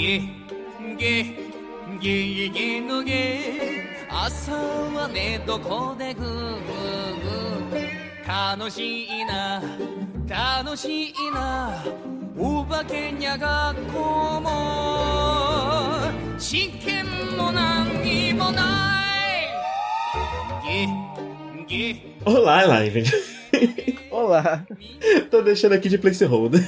ゲゲゲゲゲのゲ。朝は寝床でグーグー。楽しいな楽しいな。お化けにゃ学校も試験も何にもないゲゲ Olá, live. Olá. Tô deixando aqui de placeholder.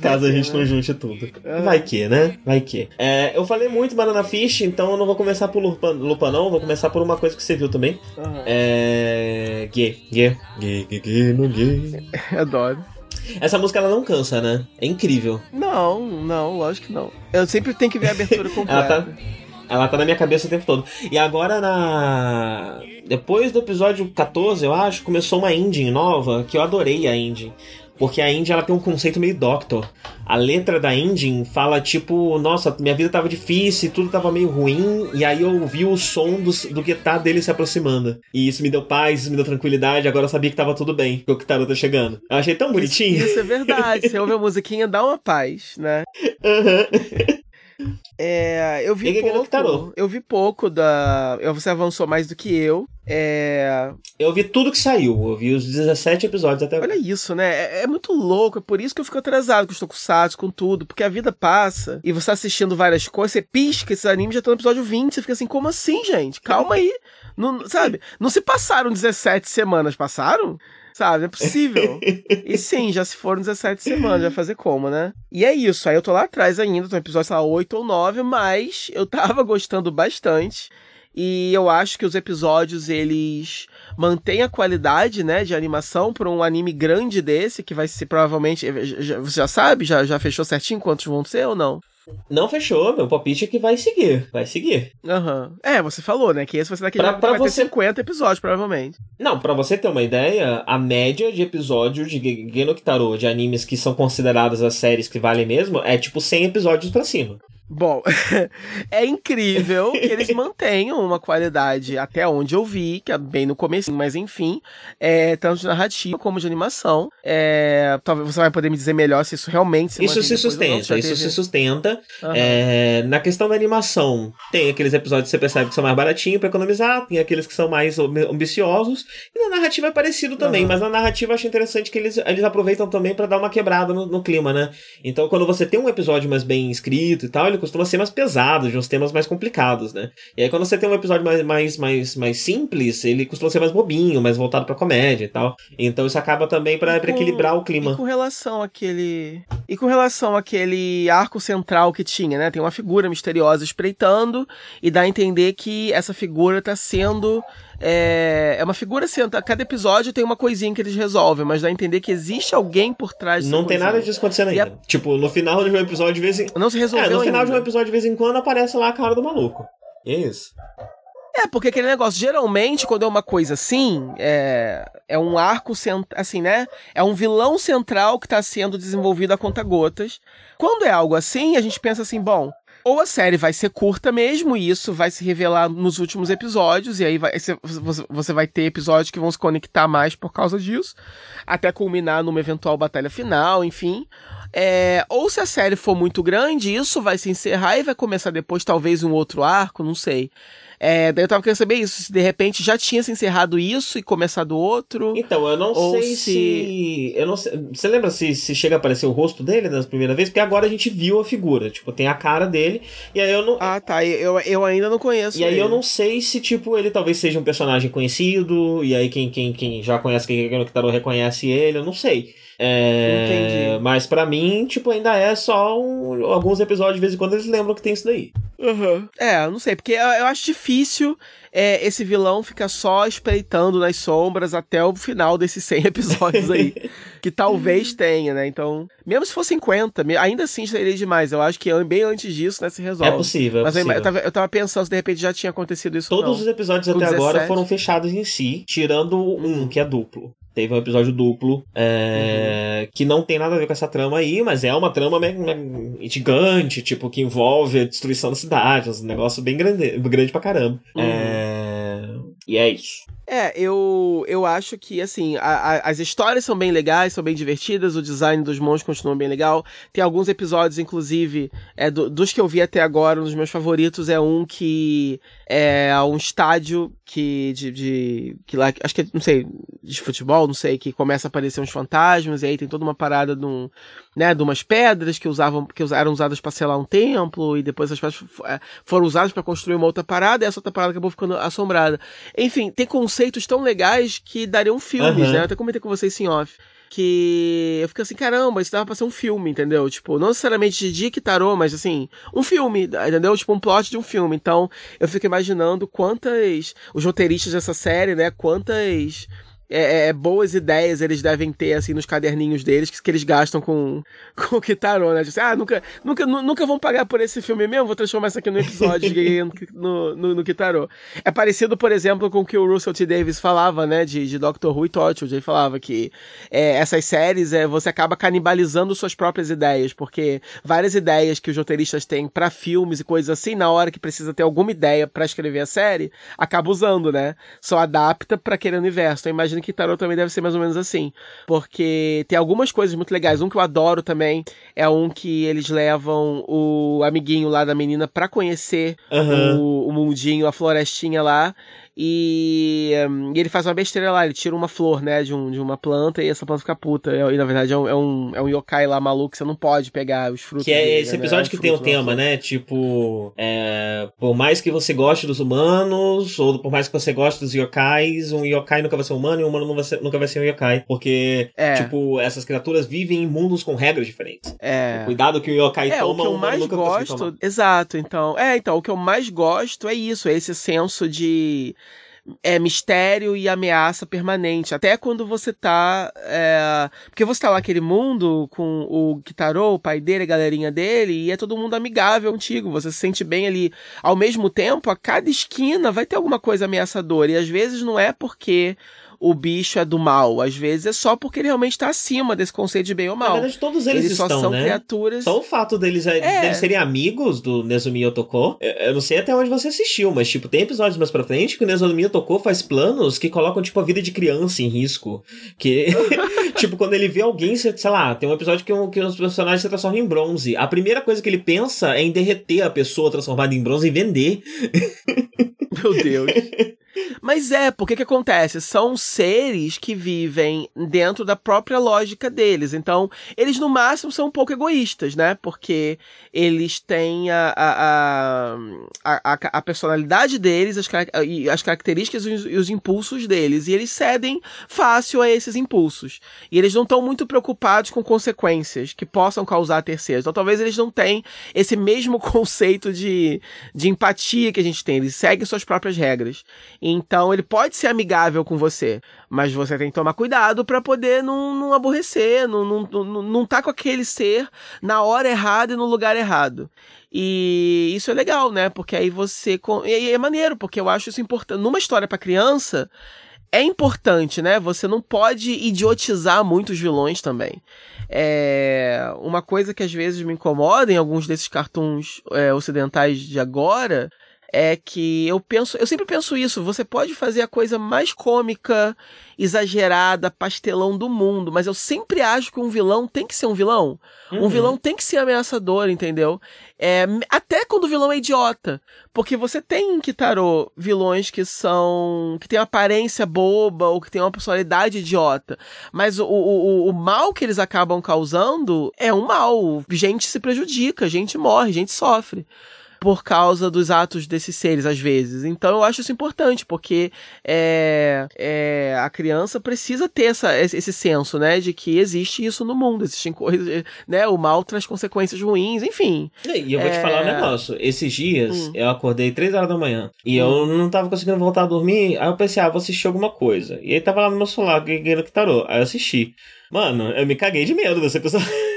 Caso a gente não junte tudo. Vai que, né? Vai que. É, eu falei muito Banana Fish, então eu não vou começar por Lupa, Lupa não, vou começar por uma coisa que você viu também. Aham. É. Gay, gay, gay, gay, gay, no gay. Adoro. Essa música ela não cansa, né? É incrível. Não, não, lógico que não. Eu sempre tenho que ver a abertura completa. Ela tá, ela tá na minha cabeça o tempo todo. E agora na. Depois do episódio 14, eu acho, começou uma engine nova que eu adorei a engine. Porque a engine ela tem um conceito meio Doctor. A letra da engine fala tipo, nossa, minha vida tava difícil, tudo tava meio ruim, e aí eu ouvi o som do, do guitar dele se aproximando. E isso me deu paz, isso me deu tranquilidade, agora eu sabia que tava tudo bem, que o Kitaro tá chegando. Eu achei tão bonitinho. Isso é verdade. Você ouve a musiquinha, dá uma paz, né? Aham. É, eu vi Ele que não pouco. Eu vi pouco da. eu- Você avançou mais do que eu. É. Eu vi tudo que saiu, eu vi os 17 episódios até agora. Olha isso, né? É, é muito louco. É por isso que eu fico atrasado com os tokusatsu, com tudo. Porque a vida passa e você tá assistindo várias coisas, você pisca esses animes já tá no episódio 20. Você fica assim, como assim, gente? Calma aí. Não, sabe? Não se passaram 17 semanas, passaram? Sabe? É possível. E sim, já se foram 17 semanas, vai fazer como, né? E é isso. Aí eu tô lá atrás ainda, tô no episódio, sei lá, 8 ou 9, mas eu tava gostando bastante. E eu acho que os episódios, eles mantêm a qualidade, né, de animação para um anime grande desse, que vai ser provavelmente. já- Você já sabe? Já, já fechou certinho quantos vão ser ou não? Não fechou, meu palpite é que vai seguir, vai seguir. Aham. É, você falou, né? Que esse vai ser daquele Pra- pra vai você- ter 50 episódios, provavelmente. Não, pra você ter uma ideia, a média de episódios de Ge- Geno Kitaro, de animes que são consideradas as séries que valem mesmo, é tipo 100 episódios pra cima. Bom, é incrível que eles mantenham uma qualidade até onde eu vi, que é bem no começo, mas enfim, é, tanto de narrativa como de animação. É, talvez você vai poder me dizer melhor se isso realmente se Isso se não, sustenta, já isso teve- se sustenta. Aham. É, na questão da animação, tem aqueles episódios que você percebe que são mais baratinhos pra economizar, tem aqueles que são mais ambi- ambiciosos, e na narrativa é parecido também, Aham. mas na narrativa eu acho interessante que eles, eles aproveitam também pra dar uma quebrada no, no clima, né? Então quando você tem um episódio mais bem escrito e tal, ele costuma ser mais pesado, de uns temas mais complicados, né? E aí quando você tem um episódio mais, mais, mais, mais simples, ele costuma ser mais bobinho, mais voltado pra comédia e tal. Então isso acaba também E com- equilibrar o E clima. com relação àquele. E com relação àquele arco central que tinha, né? Tem uma figura misteriosa espreitando e dá a entender que essa figura tá sendo. É, é uma figura central. Cada episódio tem uma coisinha que eles resolvem, mas dá a entender que existe alguém por trás Não tem coisinha. nada disso acontecendo E a- ainda. Tipo, no final de um episódio, de vez em... Não se resolveu É, no final ainda. de um episódio, de vez em quando, aparece lá a cara do maluco. E é isso. É, porque aquele negócio, geralmente, quando é uma coisa assim, é, é um arco, cent... assim, né? É um vilão central que tá sendo desenvolvido a conta-gotas. Quando é algo assim, a gente pensa assim, bom, ou a série vai ser curta mesmo, e isso vai se revelar nos últimos episódios, e aí vai, você- vai ter episódios que vão se conectar mais por causa disso, até culminar numa eventual batalha final, enfim. É, ou se a série for muito grande, isso vai se encerrar e vai começar depois, talvez, um outro arco, não sei. É, daí eu tava querendo saber isso, se de repente já tinha se encerrado isso e começado outro. Então, eu não sei se- se... Eu não sei... Você lembra se, se chega a aparecer o rosto dele das primeira vez? Porque agora a gente viu a figura. Tipo, tem a cara dele. E aí eu não... Ah, tá. Eu, eu ainda não conheço. E aí ele. eu não sei se, tipo, ele talvez seja um personagem conhecido, e aí quem, quem, quem já conhece quem é o Kitaro reconhece ele, eu não sei. É, Entendi. Mas pra mim, tipo, ainda é só um- alguns episódios, de vez em quando eles lembram que tem isso daí. Uhum. É, eu não sei, porque eu, eu acho difícil é, esse vilão ficar só espreitando nas sombras até o final desses 100 episódios aí. que talvez tenha, né? Então, mesmo se for 50, me- ainda assim seria demais. Eu acho que bem antes disso, né, se resolve. É possível, é Mas possível. eu, tava, eu tava pensando se de repente já tinha acontecido isso Todos os episódios Com até agora 17. foram fechados em si, tirando um, que é duplo. Teve um episódio duplo é, uhum. que não tem nada a ver com essa trama aí, mas é uma trama gigante, tipo, que envolve a destruição da cidade, um negócio bem grande, grande pra caramba. Uhum. É, e é isso. É, eu, eu acho que, assim, a, a, as histórias são bem legais, são bem divertidas, o design dos monstros continua bem legal. Tem alguns episódios, inclusive, é, do, dos que eu vi até agora, um dos meus favoritos é um que é um estádio que, de, de que lá, acho que não sei, de futebol, não sei, que começa a aparecer uns fantasmas, e aí tem toda uma parada de, um, né, de umas pedras que usavam, que eram usadas para selar um templo, e depois as pedras é, foram usadas para construir uma outra parada, e essa outra parada acabou ficando assombrada. Enfim, tem conceitos tão legais que dariam filmes, uhum. né? Eu até comentei com vocês em off que eu fico assim, caramba, isso dava pra ser um filme, entendeu? Tipo, não necessariamente de Dick Tarot, mas assim, um filme, entendeu? Tipo, um plot de um filme. Então, eu fico imaginando quantas. Os roteiristas dessa série, né? Quantas é, é, boas ideias eles devem ter, assim, nos caderninhos deles, que, que eles gastam com, com o Kitaro, né? Tipo, ah, nunca, nunca, nunca vão pagar por esse filme mesmo, vou transformar isso aqui no episódio no, no, no Kitaro. É parecido, por exemplo, com o que o Russell T. Davis falava, né, de, de Doctor Who e Torchwood. Ele falava que é, essas séries, é, você acaba canibalizando suas próprias ideias, porque várias ideias que os roteiristas têm para filmes e coisas assim, na hora que precisa ter alguma ideia para escrever a série, acaba usando, né? Só adapta para aquele universo. Então, imagina imagino que Tarot também deve ser mais ou menos assim. Porque tem algumas coisas muito legais. Um que eu adoro também é um que eles levam o amiguinho lá da menina para conhecer uhum. o, o mundinho, a florestinha lá. E, e, ele faz uma besteira lá, ele tira uma flor, né, de, um, de uma planta e essa planta fica puta. E, na verdade é um, é um, é um yokai lá maluco, você não pode pegar os frutos. Que é dele, esse né, episódio né? que tem o um tema, né? Tipo, é, por mais que você goste dos humanos, ou por mais que você goste dos yokais, um yokai nunca vai ser humano e um humano ser, nunca vai ser um yokai. Porque, é. tipo, essas criaturas vivem em mundos com regras diferentes. É. Cuidado que o yokai é, toma, o que eu mais gosto. Exato, então. É, então, o que eu mais gosto é isso, é esse senso de é, mistério e ameaça permanente. Até quando você tá. É, porque você tá lá naquele mundo com o Kitaro, o pai dele, a galerinha dele, e é todo mundo amigável contigo. Você se sente bem ali. Ao mesmo tempo, a cada esquina vai ter alguma coisa ameaçadora. E às vezes não é porque o bicho é do mal. Às vezes é só porque ele realmente está acima desse conceito de bem ou mal. Na verdade, todos eles, eles estão, só são né? criaturas. Só o fato deles, é. deles serem amigos do Nezumi Otoko. Eu não sei até onde você assistiu, mas, tipo, tem episódios mais pra frente que o Nezumi Otoko faz planos que colocam, tipo, a vida de criança em risco. Que, tipo, quando ele vê alguém, sei lá, tem um episódio que, um, que os personagens se transformam em bronze. A primeira coisa que ele pensa é em derreter a pessoa transformada em bronze e vender. Meu Deus. Mas é, porque que acontece? São seres que vivem dentro da própria lógica deles. Então, eles no máximo são um pouco egoístas, né? Porque eles têm a, a, a, a, a personalidade deles, as, as características e os, e os, impulsos deles. E eles cedem fácil a esses impulsos. E eles não estão muito preocupados com consequências que possam causar a terceiros. Então, talvez eles não tenham esse mesmo conceito de, de empatia que a gente tem. Eles seguem suas próprias regras. Então ele pode ser amigável com você, mas você tem que tomar cuidado para poder não, não aborrecer, não, não, não, não tá com aquele ser na hora errada e no lugar errado. E isso é legal, né? Porque aí você. E é maneiro, porque eu acho isso importante. Numa história para criança, é importante, né? Você não pode idiotizar muitos vilões também. É uma coisa que às vezes me incomoda em alguns desses cartoons é, ocidentais de agora é que eu penso, eu sempre penso isso, você pode fazer a coisa mais cômica, exagerada, pastelão do mundo, mas eu sempre acho que um vilão tem que ser um vilão. Uhum. Um vilão tem que ser ameaçador, entendeu? É, até quando o vilão é idiota. Porque você tem em Kitaro vilões que são. que tem uma aparência boba ou que tem uma personalidade idiota. Mas o, o, o mal que eles acabam causando é um mal. Gente se prejudica, gente morre, gente sofre por causa dos atos desses seres, às vezes. Então eu acho isso importante, porque é, é, a criança precisa ter essa, esse senso, né, de que existe isso no mundo, existem coisas, né, o mal traz consequências ruins, enfim. E eu vou te falar um é. negócio, esses dias hum. eu acordei três horas da manhã e hum. eu não tava conseguindo voltar a dormir, aí eu pensei, ah, vou assistir alguma coisa. E aí tava lá no meu celular, Guerreiro que tarô, aí eu assisti. Mano, eu me caguei de medo dessa pessoa.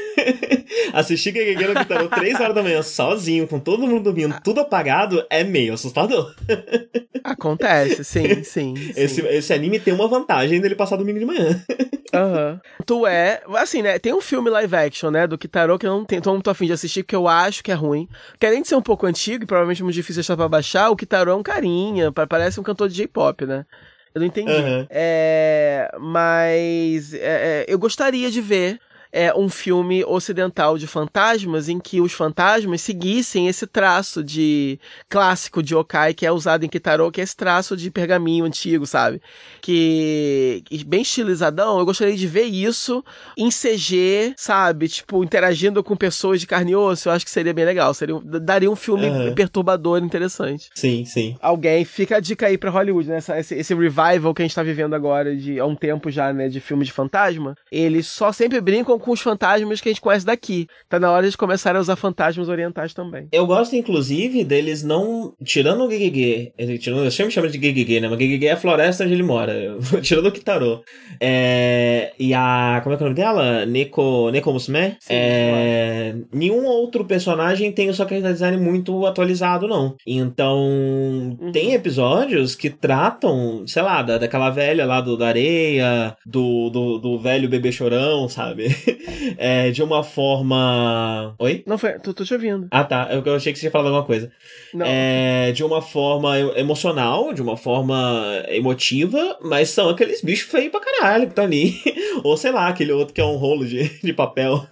Assistir Gegege no Kitaro 3 horas da manhã sozinho, com todo mundo dormindo, tudo apagado, é meio assustador. Acontece, sim, sim. Esse, sim. esse anime tem uma vantagem dele passar domingo de manhã. Aham. Tu é. Assim, né? Tem um filme live action, né? Do Kitaro que eu não tenho, tô muito afim de assistir, porque eu acho que é ruim. Que além de ser um pouco antigo e provavelmente muito difícil achar pra baixar, o Kitaro é um carinha, pa- parece um cantor de J-pop, né? Eu não entendi. Aham. É, mas é, é, eu gostaria de ver é, um filme ocidental de fantasmas em que os fantasmas seguissem esse traço de clássico de yokai que é usado em Kitaro, que é esse traço de pergaminho antigo, sabe? Que bem estilizadão. Eu gostaria de ver isso em CG, sabe? Tipo, interagindo com pessoas de carne e osso. Eu acho que seria bem legal. Seria, daria um filme Aham. perturbador, interessante Sim, sim. alguém, fica a dica aí pra Hollywood, né? Esse, esse revival que a gente tá vivendo agora de, há um tempo já, né? De filme de fantasma. Eles só sempre brincam com os fantasmas que a gente conhece daqui. Tá na hora de começar a usar fantasmas orientais também. Eu gosto, inclusive, deles não. Tirando o ele- Tirando, eu sempre chamo de Gegege, né? Mas Gegege é a floresta onde ele mora. tirando o Kitaro. É, e a. Como é que é o nome dela? Neko, Neko Musume? Sim, É, nenhum outro personagem tem o seu character design muito atualizado, não. Então. Tem episódios que tratam, sei lá, da, daquela velha lá do, da areia, do, do, do velho bebê chorão, sabe? É, de uma forma. Oi? Não, foi, tô, tô te ouvindo. Ah, tá. Eu, eu achei que você tinha falado alguma coisa. Não. É, de uma forma emocional, de uma forma emotiva, mas são aqueles bichos feios pra caralho que estão ali. Ou sei lá, aquele outro que é um rolo de, de papel,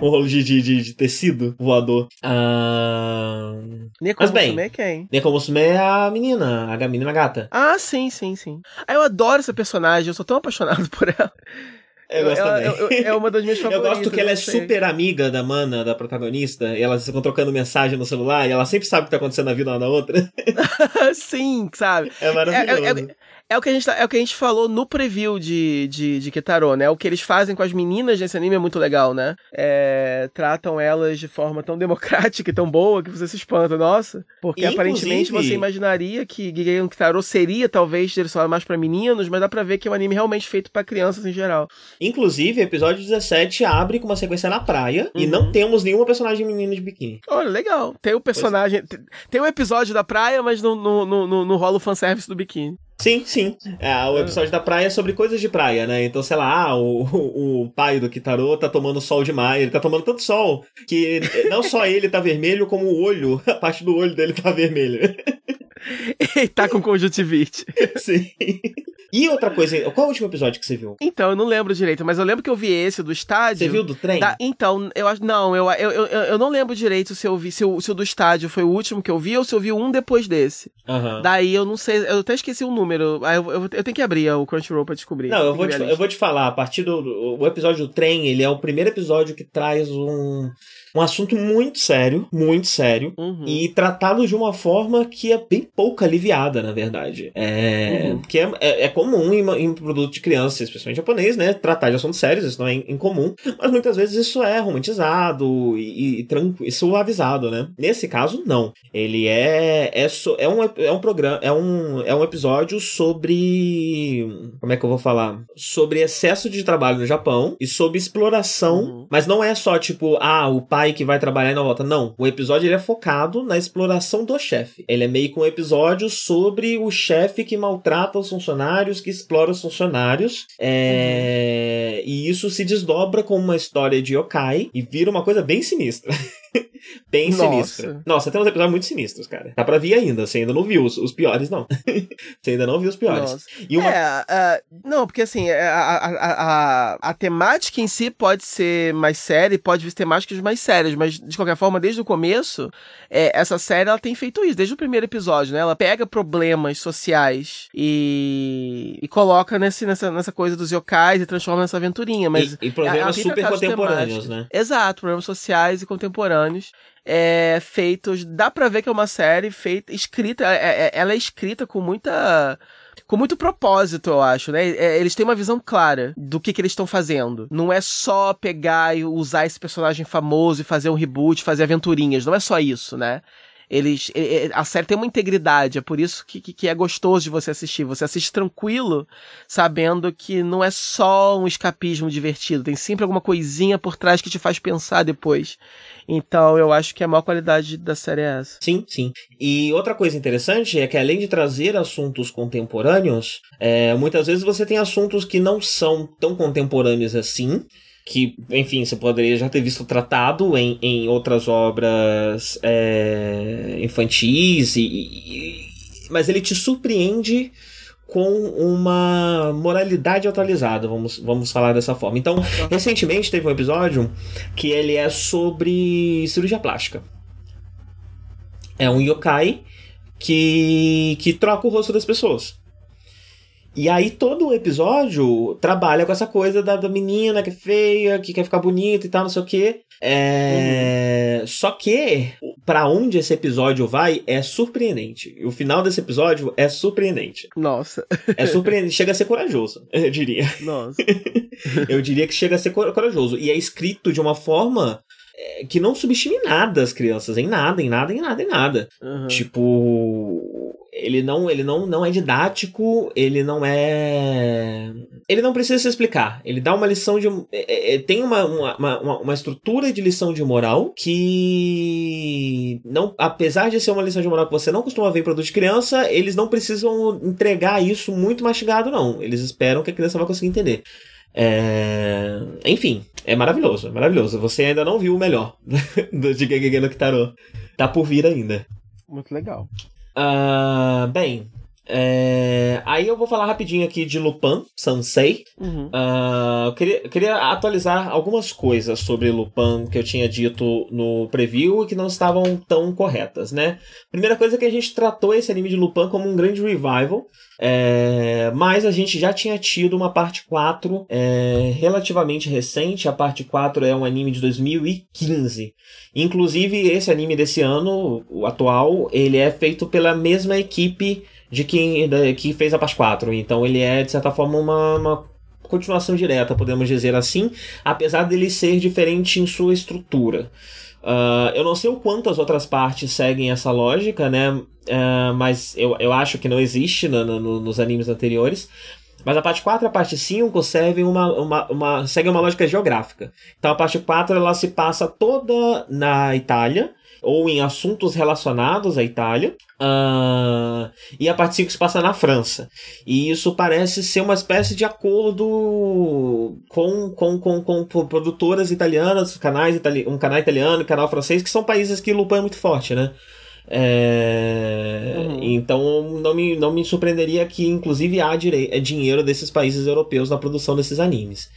um rolo de, de, de- de tecido voador. Ah... Mas bem. É quem? Nekomusume é a menina, a menina gata. Ah, sim, sim, sim. Ah, eu adoro essa personagem, eu sou tão apaixonado por ela. Eu gosto ela, também. eu- eu- é uma das minhas Eu favoritas. gosto que ela é sei. super amiga da mana, da protagonista, e elas ficam trocando mensagem no celular, e ela sempre sabe o que tá acontecendo na vida uma da outra. sim, sabe? É maravilhoso. É o, que a gente tá- é o que a gente falou no preview de, de, de Kitaro, né? O que eles fazem com as meninas nesse anime é muito legal, né? É, tratam elas de forma tão democrática e tão boa que você se espanta, nossa. Porque Inclusive- aparentemente você imaginaria que Gigei no Kitaro seria talvez direcionado mais pra meninos, mas dá pra ver que é um anime realmente feito pra crianças em geral. Inclusive, episódio 17 abre com uma sequência na praia e Uhum. não temos nenhuma personagem menina de biquíni. Olha, legal. Tem o personagem. Tem, tem um episódio da praia, mas não, não, não, não, não rola o fanservice do biquíni. Sim, sim. É, o episódio da praia é sobre coisas de praia, né? Então, sei lá, ah, o, o, o pai do Kitaro tá tomando sol demais. Ele tá tomando tanto sol que não só ele tá vermelho, como o olho, a parte do olho dele tá vermelha. e tá com conjuntivite. sim. E outra coisa, qual é o último episódio que você viu? Então, eu não lembro direito, mas eu lembro que eu vi esse do estádio. Você viu do trem? Da- então, eu acho. Não, eu, eu, eu, eu não lembro direito se eu vi, se o, se o do estádio foi o último que eu vi ou se eu vi um depois desse. Aham. Daí eu não sei, eu até esqueci o número. Eu, eu, eu tenho que abrir o Crunchyroll pra descobrir. Não, eu vou, te, eu vou te falar, a partir do o episódio do trem, ele é o primeiro episódio que traz um, um assunto muito sério, muito sério, Uhum. e tratado de uma forma que é bem pouco aliviada, na verdade. É, Uhum. Porque é, é, é comum em, em produto de criança, especialmente japonês, né, tratar de assuntos sérios, isso não é incomum, mas muitas vezes isso é romantizado e, e, tranqu- e suavizado, né? Nesse caso, não. Ele é é, so- é um é um programa, é um é um episódio sobre como é que eu vou falar? Sobre excesso de trabalho no Japão e sobre exploração, Uhum. mas não é só tipo, ah, o pai que vai trabalhar e não volta. Não, o episódio ele é focado na exploração do chefe. Ele é meio que um episódio sobre o chefe que maltrata os funcionários, que explora os funcionários. É... E isso se desdobra como uma história de yokai e vira uma coisa bem sinistra. bem Nossa. sinistra. Nossa, tem uns episódios muito sinistros, cara. Dá pra ver ainda, você ainda não viu os, os piores, não. você ainda não viu os piores. Nossa. E uma É, é, não, porque assim, é, a, a, a, a, temática em si pode ser mais séria e pode vir temáticas mais sérias, mas de qualquer forma, desde o começo, é, essa série ela tem feito isso, desde o primeiro episódio, né? Ela pega problemas sociais e, e coloca nesse, nessa, nessa coisa dos yokais e transforma nessa aventurinha, mas... e, e problemas tem super tratado de contemporâneos, né? Exato, problemas sociais e contemporâneos. É, feitos. Dá pra ver que é uma série feita, escrita. é- é- ela é escrita com muita. Com muito propósito, eu acho, né? É, Eles têm uma visão clara do que, que eles estão fazendo. Não é só pegar e usar esse personagem famoso e fazer um reboot, fazer aventurinhas. Não é só isso, né? Eles, a série tem uma integridade, é por isso que, que, que, é gostoso de você assistir. Você assiste tranquilo, sabendo que não é só um escapismo divertido, tem sempre alguma coisinha por trás que te faz pensar depois. Então eu acho que a maior qualidade da série é essa. Sim, sim. E outra coisa interessante é que além de trazer assuntos contemporâneos, é, muitas vezes você tem assuntos que não são tão contemporâneos assim que, enfim, você poderia já ter visto tratado em, em outras obras é, infantis, e, e, mas ele te surpreende com uma moralidade atualizada, vamos, vamos falar dessa forma. Então, recentemente teve um episódio que ele é sobre cirurgia plástica. É um yokai que, que troca o rosto das pessoas. E aí todo o episódio trabalha com essa coisa da, da menina que é feia, que quer ficar bonita e tal, não sei o quê. É... Uhum. Só que para onde esse episódio vai é surpreendente. O final desse episódio é surpreendente. Nossa. É surpreendente, chega a ser corajoso, eu diria. Nossa. eu diria que chega a ser corajoso. E é escrito de uma forma é, que não subestime nada as crianças, em nada, em nada, em nada, em nada. Uhum. Tipo, ele não ele não, não é didático, ele não é. Ele não precisa se explicar. Ele dá uma lição de. É, é, tem uma, uma, uma, uma, estrutura de lição de moral que. não Apesar de ser uma lição de moral que você não costuma ver em produto de criança, eles não precisam entregar isso muito mastigado, não. Eles esperam que a criança vai conseguir entender. É... Enfim, é maravilhoso, é maravilhoso. Você ainda não viu o melhor do de Gegege no Kitaro. Tá por vir ainda. Muito legal. Uh, bem, é... aí eu vou falar rapidinho aqui de Lupin, Sansei. Uhum. Uh, eu queria, eu queria atualizar algumas coisas sobre Lupin que eu tinha dito no preview e que não estavam tão corretas, né? Primeira coisa é que a gente tratou esse anime de Lupin como um grande revival. É, mas a gente já tinha tido uma parte 4 é, relativamente recente. A parte 4 é um anime de 2015. Inclusive, esse anime desse ano, o atual, ele é feito pela mesma equipe de quem que fez a parte 4. Então ele é, de certa forma, uma, uma continuação direta, podemos dizer assim, apesar dele ser diferente em sua estrutura. Uh, eu não sei o quanto as outras partes seguem essa lógica, né? Uh, mas eu, eu acho que não existe no, no, nos animes anteriores. Mas a parte 4 e a parte 5 servem uma, uma, uma, seguem uma lógica geográfica. Então a parte 4 ela se passa toda na Itália, ou em assuntos relacionados à Itália. Uh, e a parte 5 se passa na França. E isso parece ser uma espécie de acordo com, com, com, com produtoras italianas, canais itali um canal italiano e canal francês, que são países que Lupin é muito forte, né? É... Uhum. Então não me, não me surpreenderia que inclusive há direi é dinheiro desses países europeus na produção desses animes.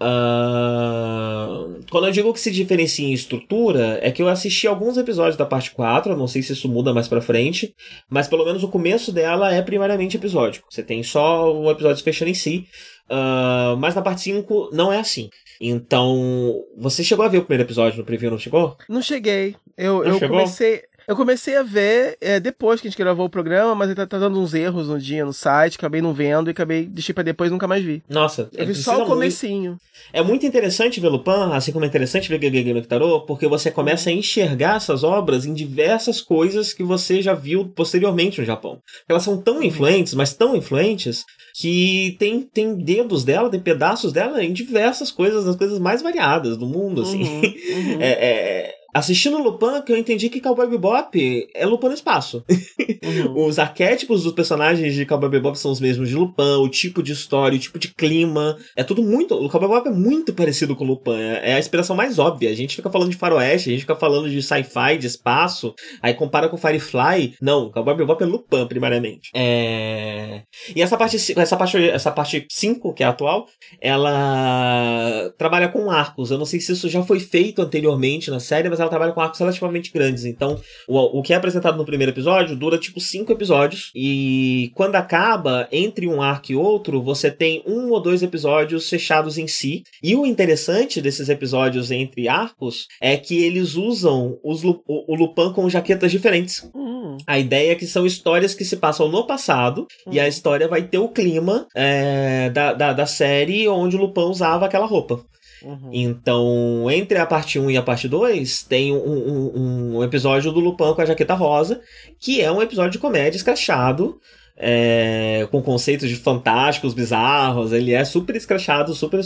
Uh, quando eu digo que se diferencia em estrutura, é que eu assisti alguns episódios da parte 4, não sei se isso muda mais pra frente, mas pelo menos o começo dela é primariamente episódico. Você tem só o episódio fechando em si, uh, mas na parte 5 não é assim. Então, você chegou a ver o primeiro episódio no preview, não chegou? Não cheguei. Eu, não eu chegou? comecei. Eu comecei a ver é, depois que a gente gravou o programa, mas ele tá, tá, dando uns erros no dia no site, acabei não vendo e acabei deixei pra depois nunca mais vi. Nossa, eu vi só o comecinho. Muito... É muito interessante ver Lupin, assim como é interessante ver Gegege no Kitaro, porque você começa a enxergar essas obras em diversas coisas que você já viu posteriormente no Japão. Elas são tão influentes, mas tão influentes, que tem, tem dedos dela, tem pedaços dela em diversas coisas, nas coisas mais variadas do mundo, assim. Uhum, uhum. é, é assistindo Lupin que eu entendi que Cowboy Bebop é Lupin no espaço. Uhum. os arquétipos dos personagens de Cowboy Bebop são os mesmos de Lupin, o tipo de história, o tipo de clima, é tudo muito, o Cowboy Bebop é muito parecido com Lupin, é, é a inspiração mais óbvia. A gente fica falando de faroeste, a gente fica falando de sci-fi, de espaço, aí compara com Firefly. Não, Cowboy Bebop é Lupin primariamente. É... E essa parte essa parte essa parte 5, que é a atual, ela trabalha com arcos. Eu não sei se isso já foi feito anteriormente na série, mas ela trabalha com arcos relativamente grandes. Então, o, o que é apresentado no primeiro episódio dura tipo cinco episódios. E quando acaba, entre um arco e outro, você tem um ou dois episódios fechados em si. E o interessante desses episódios entre arcos é que eles usam os, o, o Lupin com jaquetas diferentes. Uhum. A ideia é que são histórias que se passam no passado uhum. e a história vai ter o clima é, da, da, da série onde o Lupin usava aquela roupa. Uhum. Então, entre a parte 1 e a parte 2, tem um, um, um, episódio do Lupin com a jaqueta rosa, que é um episódio de comédia escrachado, é, com conceitos de fantásticos, bizarros. Ele é super escrachado, super.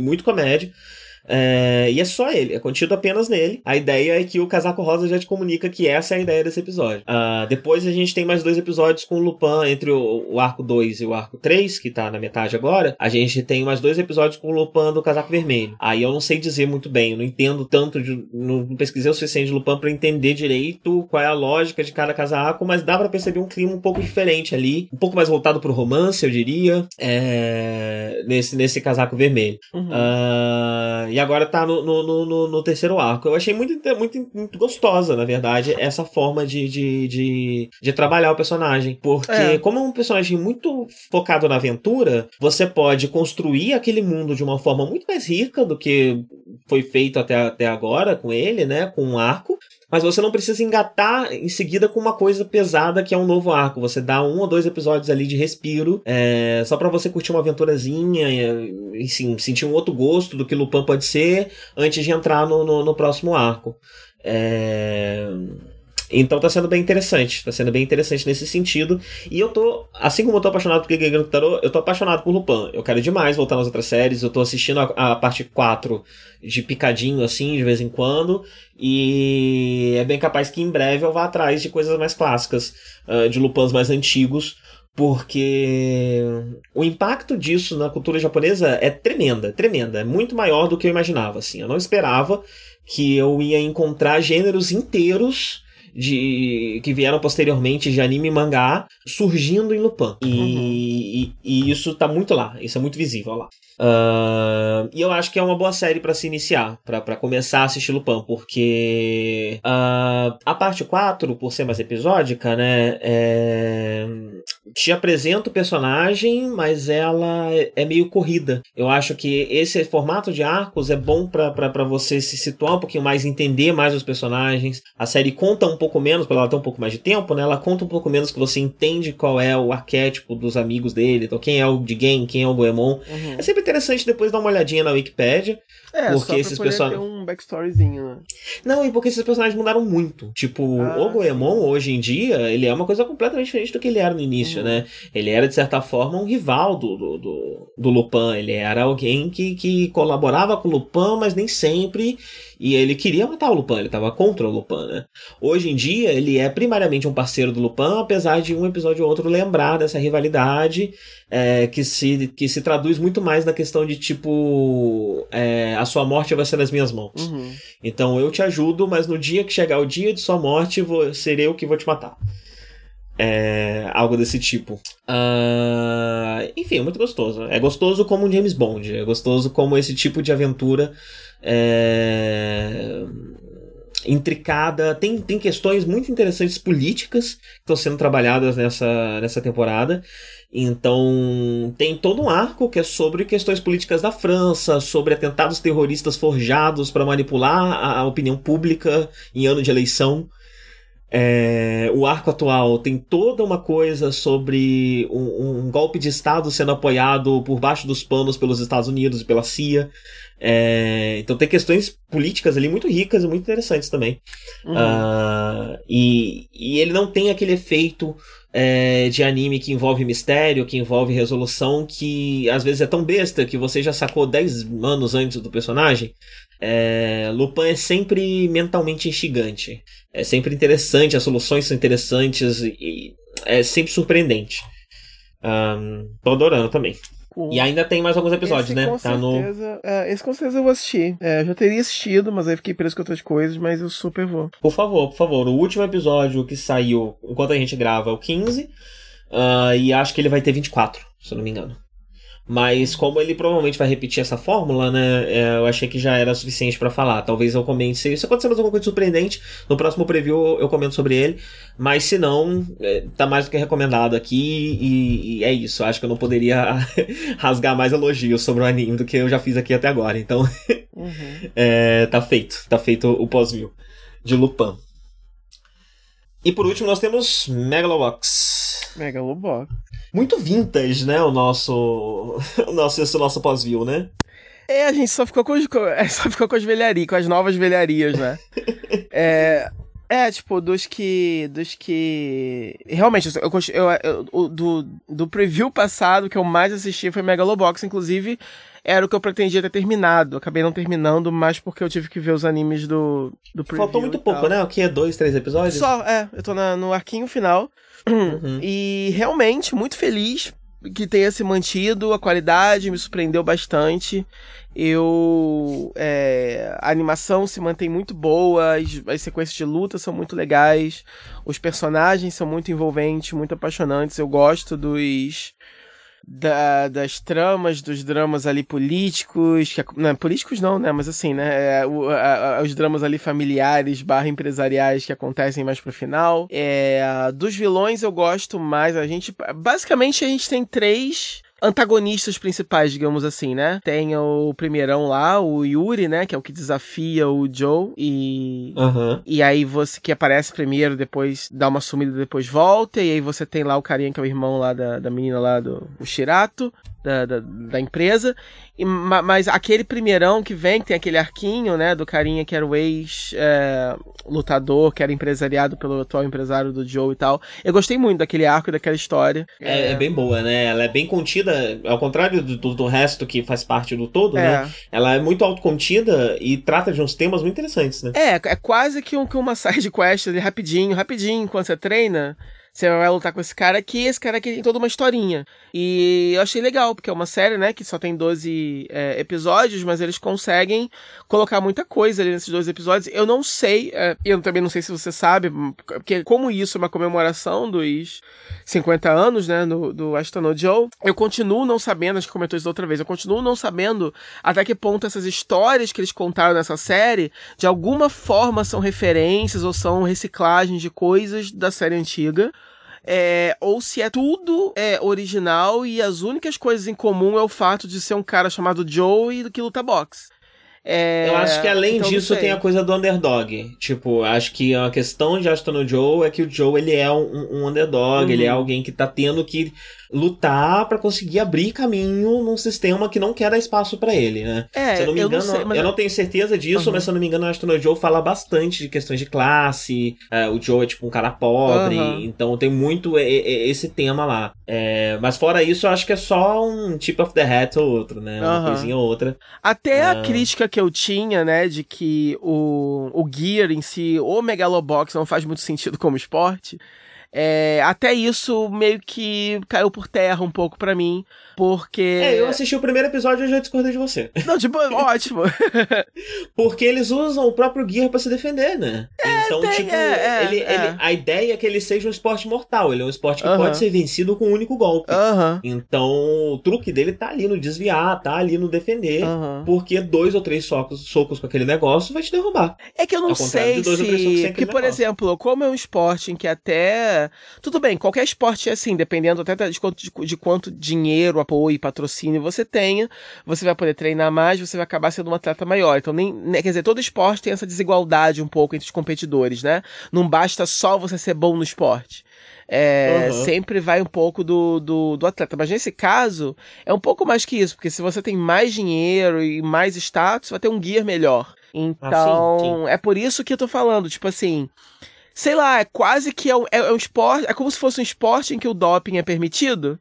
muito comédia. É, e é só ele, é contido apenas nele. A ideia é que o Casaco Rosa já te comunica que essa é a ideia desse episódio. Uh, depois a gente tem mais dois episódios com o Lupin entre o, o, arco 2 e o arco 3, que tá na metade agora. A gente tem mais dois episódios com o Lupin do Casaco Vermelho. Aí eu não sei dizer muito bem, eu não entendo tanto, de, não pesquisei o suficiente de Lupin para entender direito qual é a lógica de cada casaco, mas dá para perceber um clima um pouco diferente ali, um pouco mais voltado pro romance, eu diria, é, nesse, nesse casaco vermelho. Uhum. Uh, e agora tá no, no, no, no, terceiro arco. Eu achei muito, muito, muito gostosa, na verdade, essa forma de, de, de, de trabalhar o personagem. Porque, é. como é um personagem muito focado na aventura, você pode construir aquele mundo de uma forma muito mais rica do que foi feito até, até agora com ele, né? Com um arco mas você não precisa engatar em seguida com uma coisa pesada que é um novo arco. Você dá um ou dois episódios ali de respiro, é, só para você curtir uma aventurazinha, e, enfim, sentir um outro gosto do que Lupin pode ser antes de entrar no, no, no próximo arco. É... Então tá sendo bem interessante, tá sendo bem interessante nesse sentido. E eu tô, assim como eu tô apaixonado por Gegege Tarot, eu tô apaixonado por Lupin. Eu quero demais voltar nas outras séries, eu tô assistindo a, a parte 4 de picadinho assim, de vez em quando. E é bem capaz que em breve eu vá atrás de coisas mais clássicas, uh, de Lupins mais antigos, porque o impacto disso na cultura japonesa é tremenda, tremenda, é muito maior do que eu imaginava, assim. Eu não esperava que eu ia encontrar gêneros inteiros de que vieram posteriormente de anime e mangá surgindo em Lupin. E, uhum. e, e, isso tá muito lá, isso é muito visível lá. Uh, e eu acho que é uma boa série para se iniciar, para começar a assistir Lupin, porque uh, a parte 4, por ser mais episódica, né, é, te apresenta o personagem, mas ela é, meio corrida. Eu acho que esse formato de arcos é bom para você se situar um pouquinho mais, entender mais os personagens. A série conta um pouco menos, para ela ter um pouco mais de tempo, né, ela conta um pouco menos que você entende qual é o arquétipo dos amigos dele, então quem é o Jigen, quem é o Goemon. Uhum. É sempre interessante depois dar uma olhadinha na Wikipedia. É, porque esses personagens. um backstoryzinho, né? Não, e porque esses personagens mudaram muito. Tipo, ah, o Goemon, hoje em dia, ele é uma coisa completamente diferente do que ele era no início, uhum. né? Ele era, de certa forma, um rival do, do, do, do Lupin. Ele era alguém que, que colaborava com o Lupin, mas nem sempre. E ele queria matar o Lupin, ele estava contra o Lupin, né? Hoje em dia, ele é primariamente um parceiro do Lupin, apesar de um episódio ou outro lembrar dessa rivalidade é, que, se, que se traduz muito mais na questão de tipo é, a sua morte vai ser nas minhas mãos. Uhum. Então eu te ajudo, mas no dia que chegar o dia de sua morte, vou, serei eu que vou te matar. É, algo desse tipo. Uh, enfim, é muito gostoso. É gostoso como um James Bond. É gostoso como esse tipo de aventura. É, intricada. Tem, tem questões muito interessantes políticas que estão sendo trabalhadas nessa, nessa temporada. Então, tem todo um arco que é sobre questões políticas da França, sobre atentados terroristas forjados para manipular a opinião pública em ano de eleição. É, o arco atual tem toda uma coisa sobre um, um, golpe de Estado sendo apoiado por baixo dos panos pelos Estados Unidos e pela CIA. É, então tem questões políticas ali muito ricas e muito interessantes também. Uhum. Uh, e, e ele não tem aquele efeito é, de anime que envolve mistério, que envolve resolução, que às vezes é tão besta que você já sacou 10 anos antes do personagem. É, Lupin é sempre mentalmente instigante. É sempre interessante, as soluções são interessantes e é sempre surpreendente. Um, tô adorando também. E ainda tem mais alguns episódios, esse, né? Com tá certeza, no... é, esse com certeza eu vou assistir. É, eu já teria assistido, mas aí fiquei preso com outras coisas, mas eu super vou. Por favor, por favor. O último episódio que saiu enquanto a gente grava é o 15. Uh, ah, e acho que ele vai ter 24, se eu não me engano. Mas como ele provavelmente vai repetir essa fórmula, né? É, eu achei que já era suficiente para falar. Talvez eu comente se, se acontecer mais alguma coisa surpreendente. No próximo preview eu comento sobre ele. Mas se não, é, tá mais do que recomendado aqui. E, e, é isso. Acho que eu não poderia rasgar mais elogios sobre o anime do que eu já fiz aqui até agora. Então, uhum. é, tá feito. Tá feito o pós-view de Lupin. E por último nós temos Megalobox. Megalobox muito vintage, né? O nosso, o nosso, esse nosso pós-view, né? É, a gente só ficou com, os, só ficou com as velharias, com as novas velharias, né? é. É, tipo, dos que. Dos que. Realmente, eu, eu, eu, do, do preview passado que eu mais assisti foi Megalobox, inclusive era o que eu pretendia ter terminado. Acabei não terminando, mas porque eu tive que ver os animes do, do. Faltou muito pouco, né? O que é dois, três episódios? Só, é. Eu tô na, no arquinho final. Uhum. E realmente, muito feliz que tenha se mantido, a qualidade me surpreendeu bastante. Eu. É, a animação se mantém muito boa, as, as, sequências de luta são muito legais, os personagens são muito envolventes, muito apaixonantes. Eu gosto dos da, das tramas, dos dramas ali políticos, que, não, políticos não, né, mas assim, né, é, o, a, a, os dramas ali familiares barra empresariais que acontecem mais pro final. É, dos vilões eu gosto mais, a gente, basicamente a gente tem três antagonistas principais, digamos assim, né? Tem o primeirão lá, o Yuri, né? Que é o que desafia o Joe. E. Uhum. E aí você que aparece primeiro, depois dá uma sumida, depois volta. E aí você tem lá o carinha que é o irmão lá da, da menina lá do o Shirato da, da, da empresa. E, mas aquele primeirão que vem, que tem aquele arquinho, né, do carinha que era o ex-lutador, é, que era empresariado pelo atual empresário do Joe e tal. Eu gostei muito daquele arco e daquela história. É, é, é, bem boa, né? Ela é bem contida, ao contrário do, do, do resto que faz parte do todo, né? É. Ela é muito autocontida e trata de uns temas muito interessantes, né? É, é quase que, um, que uma side quest ali rapidinho, rapidinho, quando você treina você vai lutar com esse cara aqui, esse cara aqui tem toda uma historinha. E eu achei legal, porque é uma série, né, que só tem 12 é, episódios, mas eles conseguem colocar muita coisa ali nesses 12 episódios. Eu não sei, é, eu também não sei se você sabe, porque como isso é uma comemoração dos 50 anos, né, do, do Ashton Joe, eu continuo não sabendo, acho que comentou isso outra vez, eu continuo não sabendo até que ponto essas histórias que eles contaram nessa série, de alguma forma são referências ou são reciclagens de coisas da série antiga é, ou se é tudo é, original e as únicas coisas em comum é o fato de ser um cara chamado Joe e que luta boxe. É... Eu acho que além então, disso tem a coisa do underdog. Tipo, acho que a questão de Aston Joe é que o Joe ele é um, um underdog, uhum. ele é alguém que tá tendo que lutar para conseguir abrir caminho num sistema que não quer dar espaço para ele, né? É, se eu não me engano, eu não, sei, eu não tenho certeza disso, uhum. mas se eu não me engano, o Joe fala bastante de questões de classe. É, o Joe é tipo um cara pobre, uhum. então tem muito esse tema lá. É, mas fora isso, eu acho que é só um tip of the hat ou outro, né? Uma uhum. coisinha ou outra. Até a ah. crítica que eu tinha, né, de que o, o Gear em si, o Megalobox, não faz muito sentido como esporte. É, até isso meio que caiu por terra um pouco para mim, porque. É, eu assisti o primeiro episódio e já discordei de você. Não, tipo, ótimo. porque eles usam o próprio Gear para se defender, né? É, então, tem, tipo, é, é, ele, é. ele, a ideia é que ele seja um esporte mortal. Ele é um esporte que uh -huh. pode ser vencido com um único golpe. Uh -huh. Então, o truque dele tá ali no desviar, tá ali no defender, uh -huh. porque dois ou três socos, socos com aquele negócio vai te derrubar. É que eu não sei se. Que, por exemplo, como é um esporte em que até tudo bem, qualquer esporte é assim, dependendo até de quanto, de, de quanto dinheiro, apoio e patrocínio você tenha, você vai poder treinar mais, você vai acabar sendo um atleta maior. Então, nem, né, quer dizer, todo esporte tem essa desigualdade um pouco entre os competidores, né? Não basta só você ser bom no esporte. É, uhum. Sempre vai um pouco do, do, do, atleta. Mas nesse caso, é um pouco mais que isso, porque se você tem mais dinheiro e mais status, vai ter um gear melhor. Então, ah, sim, sim. é por isso que eu tô falando, tipo assim sei lá, é quase que é um, é, é um esporte, é como se fosse um esporte em que o doping é permitido.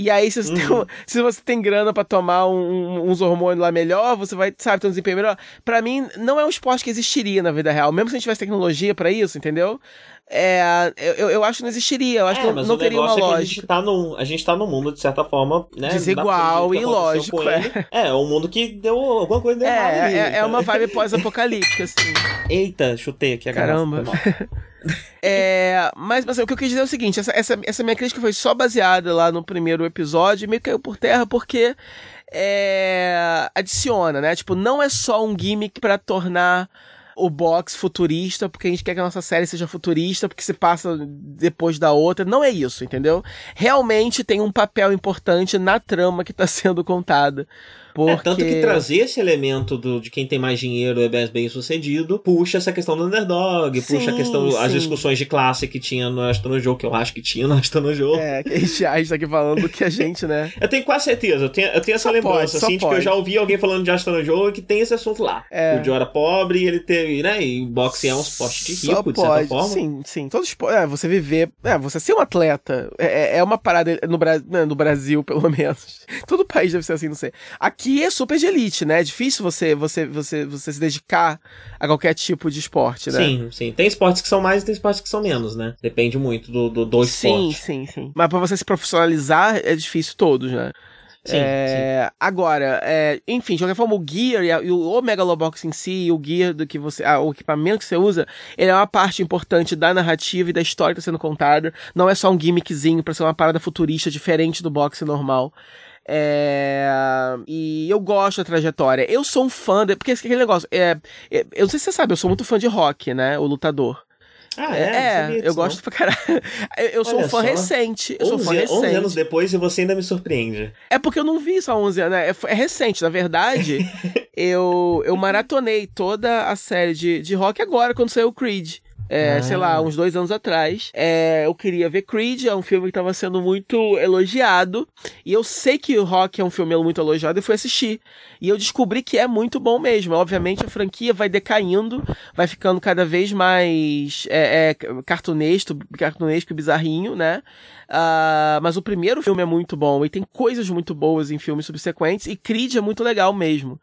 E aí, se você, uhum. tem, se você tem grana para tomar um, uns hormônios lá melhor, você vai, sabe, ter um desempenho melhor. Para mim, não é um esporte que existiria na vida real, mesmo se a gente tivesse tecnologia para isso, entendeu? É, eu, eu acho que não existiria, eu acho é, que não, não teria uma é lógica. a, gente tá num, a gente tá num mundo, de certa forma, né? Desigual e lógico. É. é, um mundo que deu alguma coisa é, errada. É, é, é uma vibe pós-apocalíptica, assim. Eita, chutei aqui a Caramba. é, mas, mas o que eu quis dizer é o seguinte: essa, essa, essa minha crítica foi só baseada lá no primeiro episódio e meio caiu por terra porque é, adiciona, né? Tipo, não é só um gimmick para tornar o box futurista, porque a gente quer que a nossa série seja futurista, porque se passa depois da outra. Não é isso, entendeu? Realmente tem um papel importante na trama que está sendo contada Porque... É, tanto que trazer esse elemento do, de quem tem mais dinheiro é bem, bem sucedido, puxa essa questão do underdog, Sim, puxa a questão, as sim. discussões de classe que tinha no Astro Joe, que eu acho que tinha no Astro Joe. É, que a gente acha aqui falando que a gente, né? Eu tenho quase certeza, eu tenho, eu tenho essa Só lembrança, pode, assim, de que eu pode. já ouvi alguém falando de Astro Joe que tem esse assunto lá. É. O Joe era pobre e ele teve, né, e boxe é um esporte de rico, de certa pode. forma. Sim, sim. Todo esporte. É, você viver. É, você ser um atleta é, é uma parada no, Bra... no Brasil, pelo menos. Todo país deve ser assim, não sei. Aqui é super de elite, né? É difícil você, você, você, você se dedicar a qualquer tipo de esporte, né? Sim, sim. Tem esportes que são mais e tem esportes que são menos, né? Depende muito do, do, do Sim, esporte. sim, sim. Mas pra você se profissionalizar é difícil todos, né? Sim, É, Agora, é, enfim, de qualquer forma, o gear e, o, o Megalobox em si, e o gear do que você. ah, o equipamento que você usa, ele é uma parte importante da narrativa e da história que está sendo contada. Não é só um gimmickzinho pra ser uma parada futurista diferente do boxe normal. É, e eu gosto da trajetória. Eu sou um fã, de, porque aquele negócio. É, é, eu não sei se você sabe, eu sou muito fã de rock, né? O lutador. Ah, É, é? Não sabia eu disso, gosto pra caralho. Eu, sou Olha um fã só. recente. Eu não. sou um 11, fã 11 recente. anos depois e você ainda me surpreende. É porque eu não vi só 11 anos, né? é, é recente. Na verdade, eu, eu maratonei toda a série de, de rock agora, quando saiu o Creed. É, Ah. sei lá, uns dois anos atrás. É, eu queria ver Creed, é um filme que estava sendo muito elogiado. E eu sei que o Rock é um filme muito elogiado e fui assistir. E eu descobri que é muito bom mesmo. Obviamente a franquia vai decaindo, vai ficando cada vez mais é, é, cartunesco, cartunesco e bizarrinho, né? Ah, mas o primeiro filme é muito bom e tem coisas muito boas em filmes subsequentes e Creed é muito legal mesmo.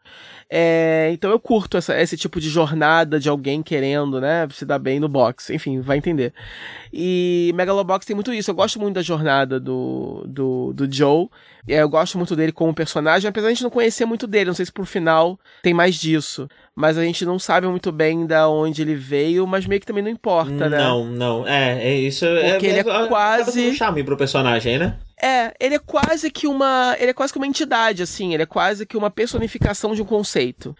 É, então eu curto essa- esse tipo de jornada de alguém querendo, né, se dar bem no boxe. Enfim, vai entender. E Megalobox tem muito isso. Eu gosto muito da jornada do, do, do Joe. É, Eu gosto muito dele como personagem, apesar de a gente não conhecer muito dele. Não sei se por final tem mais disso. Mas a gente não sabe muito bem da onde ele veio, mas meio que também não importa, né? Não, não. É, é isso. Porque ele é acaba quase- um charme pro personagem, né? É, ele é quase que uma. Ele é quase que uma entidade, assim. Ele é quase que uma personificação de um conceito.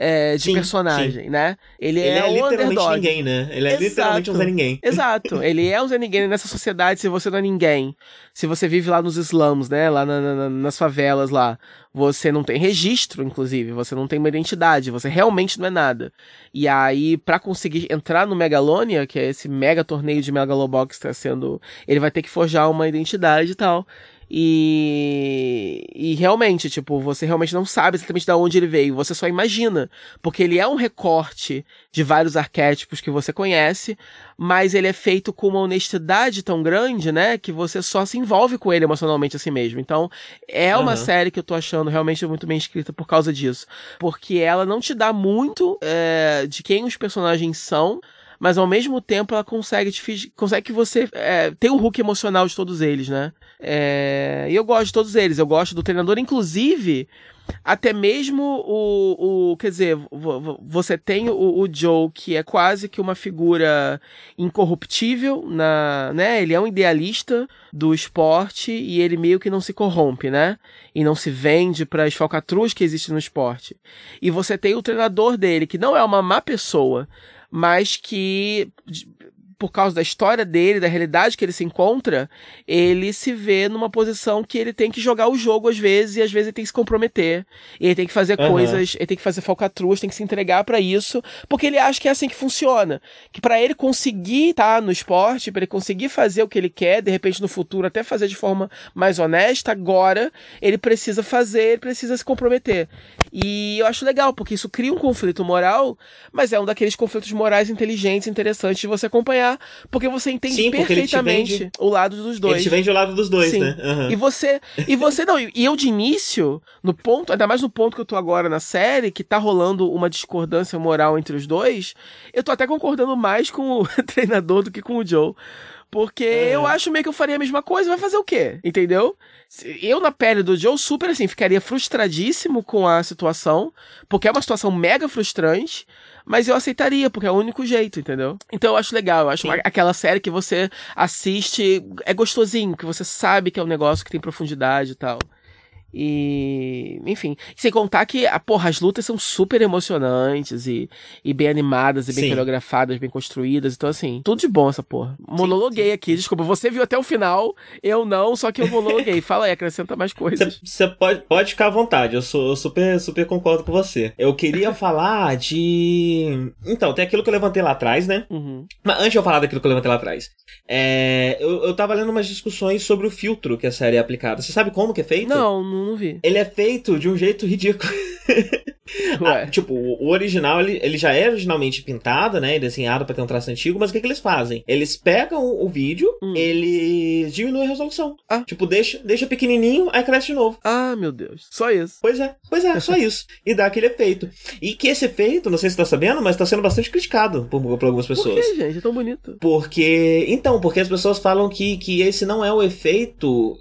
É, de Sim, personagem, né? Ele, Ele é, é, literalmente underdog. ninguém, né? Ele é literalmente um Zé Ninguém. Exato. Ele é um Zé Ninguém nessa sociedade se você não é ninguém. Se você vive lá nos slums, né? Lá na- na- nas favelas lá. Você não tem registro, inclusive. Você não tem uma identidade. Você realmente não é nada. E aí, pra conseguir entrar no Megalonia, que é esse mega torneio de Megalobox que tá sendo. Ele vai ter que forjar uma identidade e tal. E, e realmente, tipo, você realmente não sabe exatamente de onde ele veio, você só imagina, porque ele é um recorte de vários arquétipos que você conhece, mas ele é feito com uma honestidade tão grande, né, que você só se envolve com ele emocionalmente assim mesmo. Então, é uma Aham. série que eu tô achando realmente muito bem escrita por causa disso, porque ela não te dá muito é, de quem os personagens são, mas ao mesmo tempo ela consegue te consegue que você é, tem o hook emocional de todos eles, né? É, e eu gosto de todos eles, eu gosto do treinador, inclusive até mesmo o, o quer dizer, vo- vo- você tem o, o Joe que é quase que uma figura incorruptível na, né? Ele é um idealista do esporte e ele meio que não se corrompe, né? E não se vende para as falcatruas que existem no esporte. E você tem o treinador dele que não é uma má pessoa, mas que por causa da história dele, da realidade que ele se encontra, ele se vê numa posição que ele tem que jogar o jogo às vezes e às vezes ele tem que se comprometer. E ele tem que fazer Aham. coisas, ele tem que fazer falcatruas, tem que se entregar pra isso, porque ele acha que é assim que funciona. Que pra ele conseguir estar no esporte, pra ele conseguir fazer o que ele quer, de repente no futuro até fazer de forma mais honesta, agora ele precisa fazer, ele precisa se comprometer. E eu acho legal, porque isso cria um conflito moral, mas é um daqueles conflitos morais inteligentes, interessantes de você acompanhar, porque você entende Sim, porque perfeitamente vende- o lado dos dois. Ele te vende o lado dos dois, Sim. né? Aham. E você, e você não, e eu de início, no ponto, ainda mais no ponto que eu tô agora na série, que tá rolando uma discordância moral entre os dois, eu tô até concordando mais com o treinador do que com o Joe. Porque É. eu acho meio que eu faria a mesma coisa, vai fazer o quê? Entendeu? Eu, na pele do Joe, super assim, ficaria frustradíssimo com a situação, porque é uma situação mega frustrante, mas eu aceitaria, porque é o único jeito, entendeu? Então eu acho legal, eu acho Sim. a- aquela série que você assiste, é gostosinho, que você sabe que é um negócio que tem profundidade e tal. E, enfim, sem contar que, a, porra, as lutas são super emocionantes e, e bem animadas e bem Sim. coreografadas, bem construídas. Então, assim, tudo de bom essa porra. Monologuei aqui, desculpa. Você viu até o final, eu não, só que eu monologuei. Fala aí, acrescenta mais coisas. Você pode, pode ficar à vontade, eu, sou, eu super, super concordo com você. Eu queria falar de. Então, tem aquilo que eu levantei lá atrás, né? Uhum. Mas antes de eu falar daquilo que eu levantei lá atrás, é, eu, eu tava lendo umas discussões sobre o filtro que a série é aplicada. Você sabe como que é feito? Não, não, não vi. Ele é feito de um jeito ridículo. Ah, tipo, o original, ele, ele já é originalmente pintado, né? e Desenhado pra ter um traço antigo, mas o que, que eles fazem? Eles pegam o, vídeo, Hum. eles diminuem a resolução. Ah. Tipo, deixa, deixa pequenininho, aí cresce de novo. Ah, meu Deus. Só isso. Pois é, pois é, só isso. E dá aquele efeito. E que esse efeito, não sei se você tá sabendo, mas tá sendo bastante criticado por, por algumas Por pessoas. que, gente? É tão bonito. Porque. Então, porque as pessoas falam que, que esse não é o efeito.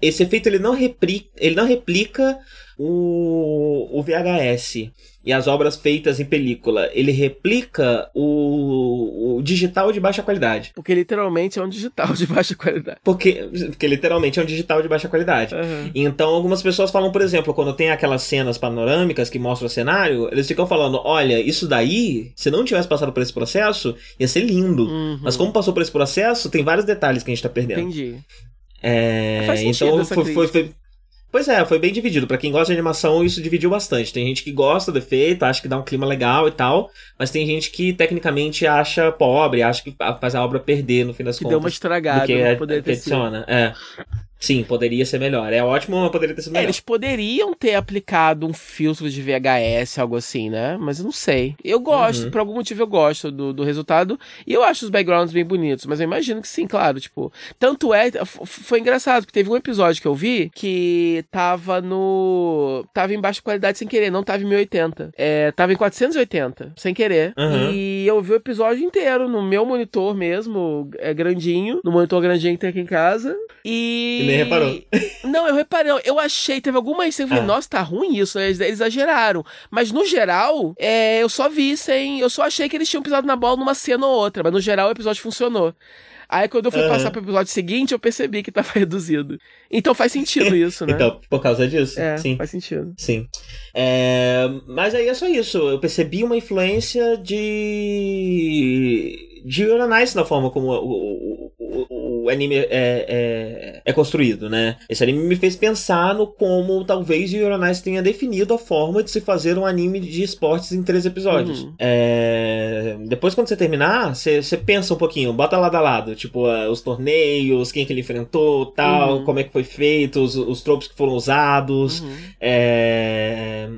Esse efeito ele não, repri, ele não replica o, o VHS e as obras feitas em película. Ele replica o, o digital de baixa qualidade. Porque literalmente é um digital de baixa qualidade. Porque, porque literalmente é um digital de baixa qualidade. Aham. Então, algumas pessoas falam, por exemplo, quando tem aquelas cenas panorâmicas que mostram o cenário, eles ficam falando: olha, isso daí, se não tivesse passado por esse processo, ia ser lindo. Uhum. Mas como passou por esse processo, tem vários detalhes que a gente tá perdendo. Entendi. É, Faz sentido então essa foi, foi, foi- Pois é, foi bem dividido. Pra quem gosta de animação, isso dividiu bastante. Tem gente que gosta do efeito, acha que dá um clima legal e tal, mas tem gente que tecnicamente acha pobre, acha que faz a obra perder no fim das Que contas. deu uma estragada, que não é, que ter adiciona. É. Sim, poderia ser melhor. É ótimo, mas poderia ter sido É, melhor. eles poderiam ter aplicado um filtro de VHS, algo assim, né? Mas eu não sei. Eu gosto, Uhum. por algum motivo eu gosto do, do resultado. E eu acho os backgrounds bem bonitos, mas eu imagino que sim, claro. Tipo, tanto é. Foi engraçado, porque teve um episódio que eu vi que tava no. Tava em baixa qualidade sem querer, não tava em 1080. É, tava em 480, sem querer. Uhum. E eu vi o episódio inteiro no meu monitor mesmo, é grandinho, no monitor grandinho que tem aqui em casa. E. Nem reparou. Não, eu reparei, eu achei, teve algumas cenas, eu falei, Ah. nossa, tá ruim isso, eles, eles exageraram. Mas no geral, é, eu só vi sem. Eu só achei que eles tinham pisado na bola numa cena ou outra, mas no geral o episódio funcionou. Aí quando eu fui Aham. passar pro episódio seguinte, eu percebi que tava reduzido. Então faz sentido isso, né? Então, por causa disso? é, Sim. faz sentido. Sim. É, mas aí é só isso. Eu percebi uma influência de. De Euronice na forma como o, o, o, anime é, é, é construído, né? Esse anime me fez pensar no como talvez o Euronice tenha definido a forma de se fazer um anime de esportes em três episódios. Uhum. É, depois, quando você terminar, você, você pensa um pouquinho, bota lado a lado, tipo, os torneios, quem que ele enfrentou, tal, Uhum. como é que foi feito, os, os tropos que foram usados. Uhum. É,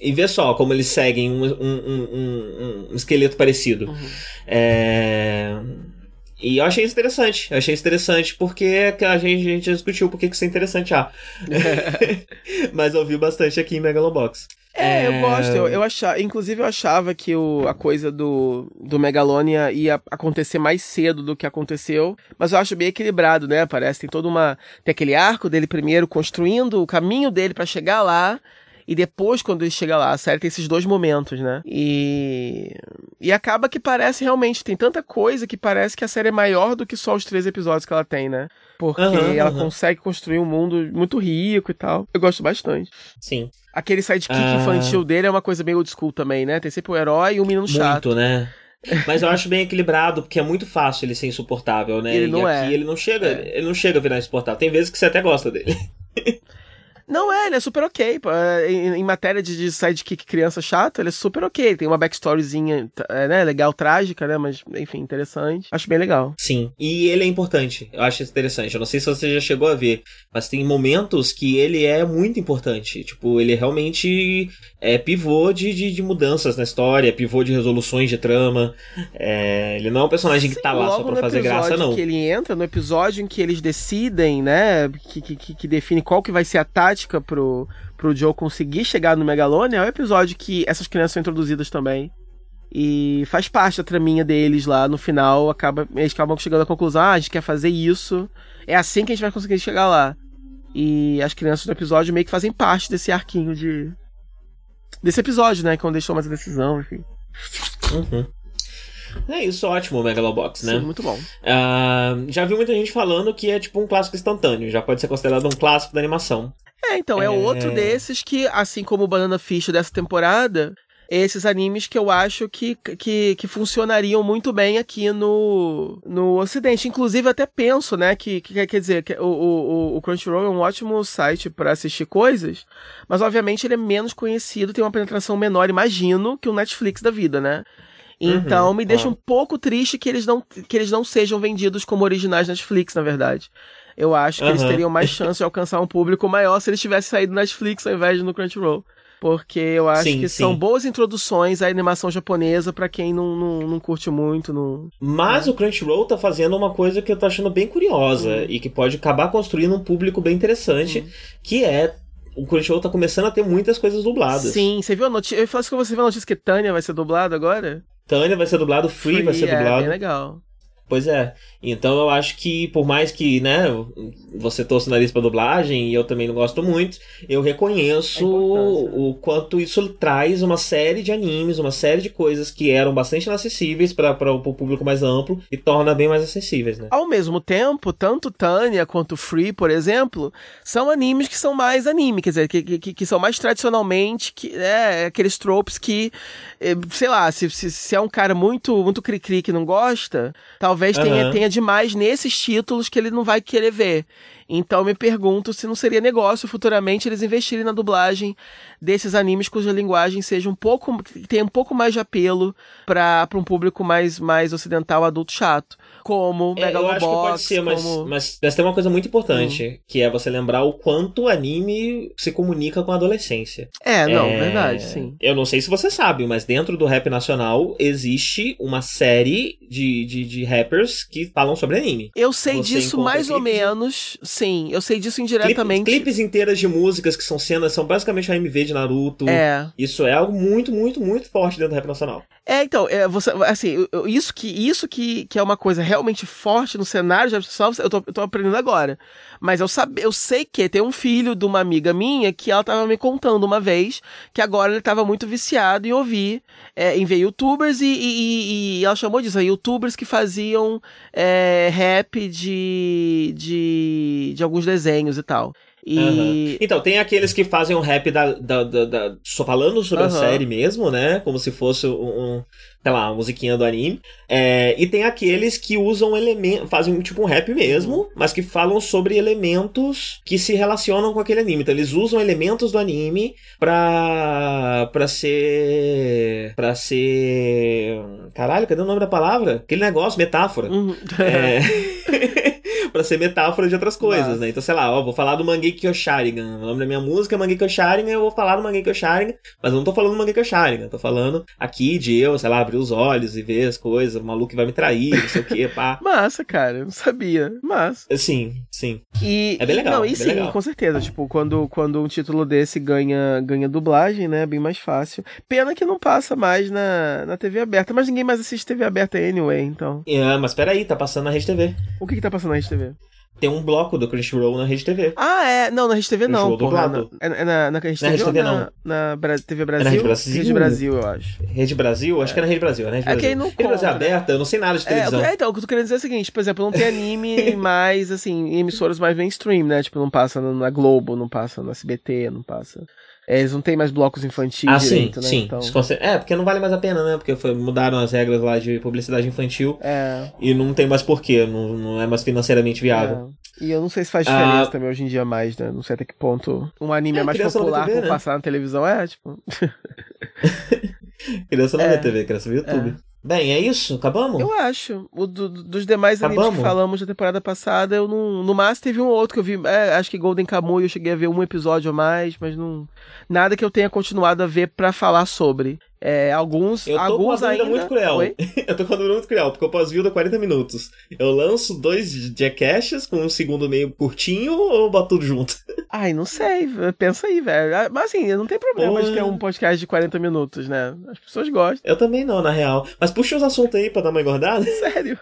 E vê só como eles seguem um, um, um- um- um esqueleto parecido. Uhum. É, E eu achei isso interessante. Eu achei isso interessante porque a gente, a gente já discutiu por que isso é interessante já. Mas eu vi bastante aqui em Megalobox. É, eu É. gosto. Eu, eu achava, inclusive eu achava que o, a coisa do, do Megalonia ia acontecer mais cedo do que aconteceu, mas eu acho bem equilibrado, né? Parece tem toda uma tem aquele arco dele primeiro construindo o caminho dele pra chegar lá. E depois, quando ele chega lá, a série tem esses dois momentos, né? E. E acaba que parece realmente. Tem tanta coisa que parece que a série é maior do que só os três episódios que ela tem, né? Porque Aham, ela aham. consegue construir um mundo muito rico e tal. Eu gosto bastante. Sim. Aquele sidekick Ah. infantil dele é uma coisa meio old school também, né? Tem sempre o herói e o menino chato. Muito, né? Mas eu acho bem equilibrado, porque é muito fácil ele ser insuportável, né? Ele não e aqui é. ele não chega, É. ele não chega a virar insuportável. Tem vezes que você até gosta dele. Não é, ele é super ok. É, Em, matéria de, de sidekick criança chato, ele é super ok. Tem uma backstoryzinha, t- é, né? Legal, trágica, né? Mas, enfim, interessante. Acho bem legal. Sim. E ele é importante. Eu acho isso interessante. Eu não sei se você já chegou a ver, mas tem momentos que ele é muito importante. Tipo, ele realmente é pivô de, de, de mudanças na história, pivô de resoluções de trama. É, ele não é um personagem que tá lá só pra no fazer graça, episódio não. que ele entra, no episódio em que eles decidem, né? Que, que, que- que define qual que vai ser a tática pro, pro Joe conseguir chegar no Megalonia, é o episódio que essas crianças são introduzidas também. E faz parte da traminha deles lá. No final, acaba, eles acabam chegando à conclusão: ah, a gente quer fazer isso. É assim que a gente vai conseguir chegar lá. E as crianças do episódio meio que fazem parte desse arquinho de. Desse episódio, né? Quando eles tomam essa decisão, enfim. Uhum. É isso, ótimo o Megalobox, né? Sim, muito bom. Ah, já vi muita gente falando que é tipo um clássico instantâneo, já pode ser considerado um clássico da animação. É, então, é, É. outro desses que, assim como o Banana Fish dessa temporada, esses animes que eu acho que, que, que funcionariam muito bem aqui no, no Ocidente. Inclusive, até penso, né, que, que quer dizer, que o, o, o Crunchyroll é um ótimo site para assistir coisas, mas obviamente ele é menos conhecido, tem uma penetração menor, imagino, que o Netflix da vida, né? Então Uhum, me deixa um pouco triste que eles, não, que eles não sejam vendidos como originais Netflix, na verdade. Eu acho que eles Aham. teriam mais chance de alcançar um público maior se eles tivessem saído no Netflix ao invés de no Crunchyroll. Porque eu acho Sim, que sim. são boas introduções à animação japonesa pra quem não, não, não curte muito. Não... Mas o Crunchyroll tá fazendo uma coisa que eu tô achando bem curiosa Hum. e que pode acabar construindo um público bem interessante, que é o Crunchyroll tá começando a ter muitas coisas dubladas. Sim, você viu a notícia? Eu falei que você viu a notícia que Tânia vai ser dublado agora? Tânia vai ser dublado, Free, vai ser é, dublado. bem legal. Pois é. Então eu acho que, por mais que, né, você torce o nariz pra dublagem e eu também não gosto muito, eu reconheço o quanto isso traz uma série de animes, uma série de coisas que eram bastante inacessíveis para o público mais amplo e torna bem mais acessíveis, né? Ao mesmo tempo, tanto Tânia quanto Free, por exemplo, são animes que são mais anime, quer dizer, que, que, que são mais tradicionalmente, que, é, aqueles tropes que, eh, sei lá, se, se, se é um cara muito muito cri-cri que não gosta, talvez tenha, Aham. tenha demais nesses títulos que ele não vai querer ver. Então me pergunto se não seria negócio futuramente eles investirem na dublagem desses animes cuja linguagem seja um pouco tenha um pouco mais de apelo para um público mais mais ocidental adulto chato, como É, eu acho que pode Megalobox, ser, mas, como mas, mas tem uma coisa muito importante, que é você lembrar o quanto o anime se comunica com a adolescência. É, não, É, verdade, sim. Eu não sei se você sabe, mas dentro do rap nacional existe uma série de, de, de rappers que falam sobre anime. Eu sei Você disso mais ou menos, sim. Eu sei disso Clipe- indiretamente. clipes inteiras de músicas que são cenas, são basicamente AMV de Naruto. É. Isso é algo muito, muito, muito forte dentro do rap nacional. É, então, é, você, assim, isso que isso que, que é uma coisa realmente forte no cenário de habitação, eu tô, eu tô aprendendo agora. Mas eu, sabe, eu sei que tem um filho de uma amiga minha que ela tava me contando uma vez que agora ele tava muito viciado em ouvir, é, em ver youtubers e, e- e- e ela chamou disso, youtubers que faziam é, rap de, de, de alguns desenhos e tal. E. Aham. Então, tem aqueles que fazem um rap da, da, da- da- só falando sobre a Aham. série mesmo, né? Como se fosse um, um, sei lá, uma musiquinha do anime. É, e tem aqueles que usam elementos, fazem tipo um rap mesmo, mas que falam sobre elementos que se relacionam com aquele anime. Então, eles usam elementos do anime pra, pra ser. pra ser. Caralho, cadê o nome da palavra? Aquele negócio, metáfora. Uhum. É. pra ser metáfora de outras coisas, né? Então, sei lá, ó, vou falar do Mangekyo Sharingan. O nome da minha música é Mangekyo Sharingan, eu vou falar do Mangekyo Sharingan, mas eu não tô falando do Mangekyo Sharingan, eu tô falando aqui de eu, sei lá, abrir os olhos e ver as coisas, o maluco que vai me trair, não sei o que, pá. Massa, cara, eu não sabia. Massa. Sim, sim. E, É bem legal, Não, e bem sim, legal. com certeza. Tipo, quando, quando um título desse ganha, ganha dublagem, né? É bem mais fácil. Pena que não passa mais na, na TV aberta, mas ninguém mais assiste TV aberta anyway, então. É, mas peraí, tá passando na Rede TV. O que que tá passando na Rede TV? Tem um bloco do Crunchyroll na Rede TV. Ah, é. Não, na Rede TV não, porra. dublado. Na, é, é na, na Rede Na TV, Rede TV na, não. na Bra- TV Brasil? Rede Brasil? Rede Brasil, eu acho. Rede Brasil? Acho que é na Rede Brasil, né? Rede É que aí não Rede Brasil conta, né? aberta, eu não sei nada de É, televisão. é, então, o que eu tô querendo dizer é o seguinte, por exemplo, não tem anime mais, assim, em emissoras mais mainstream, né? Tipo, não passa na Globo, não passa no SBT, não passa. É, eles não tem mais blocos infantis Ah, sim, direito, né? sim. Então, É, porque não vale mais a pena, né? Porque foi- mudaram as regras lá de publicidade infantil é, e não tem mais porquê, não, não é mais financeiramente viável. é. E eu não sei se faz diferença Ah. também hoje em dia mais, né? Não sei até que ponto um anime é, É, mais popular por né? passar na televisão. É, tipo... Criança não É. vê TV, criança vê YouTube. Bem, é isso? Acabamos? Eu acho. O do- do- dos demais animes Acabamos? que falamos da temporada passada, eu não. No máximo teve um outro que eu vi. é, acho que Golden Kamuy eu cheguei a ver um episódio a mais, mas não. Nada que eu tenha continuado a ver pra falar sobre. É, alguns. Eu tô com uma alguns ainda. muito cruel. Oi? eu tô com uma dúvida muito cruel, porque eu pós-vida 40 minutos. Eu lanço dois Jackashes com um segundo meio curtinho ou boto tudo junto? Ai, não sei. Pensa aí, velho. Ah, Mas assim, não tem problema de Pô. ter um podcast de 40 minutos, né? As pessoas gostam. Eu também não, na real. Mas puxa os assuntos aí pra dar uma engordada. Sério.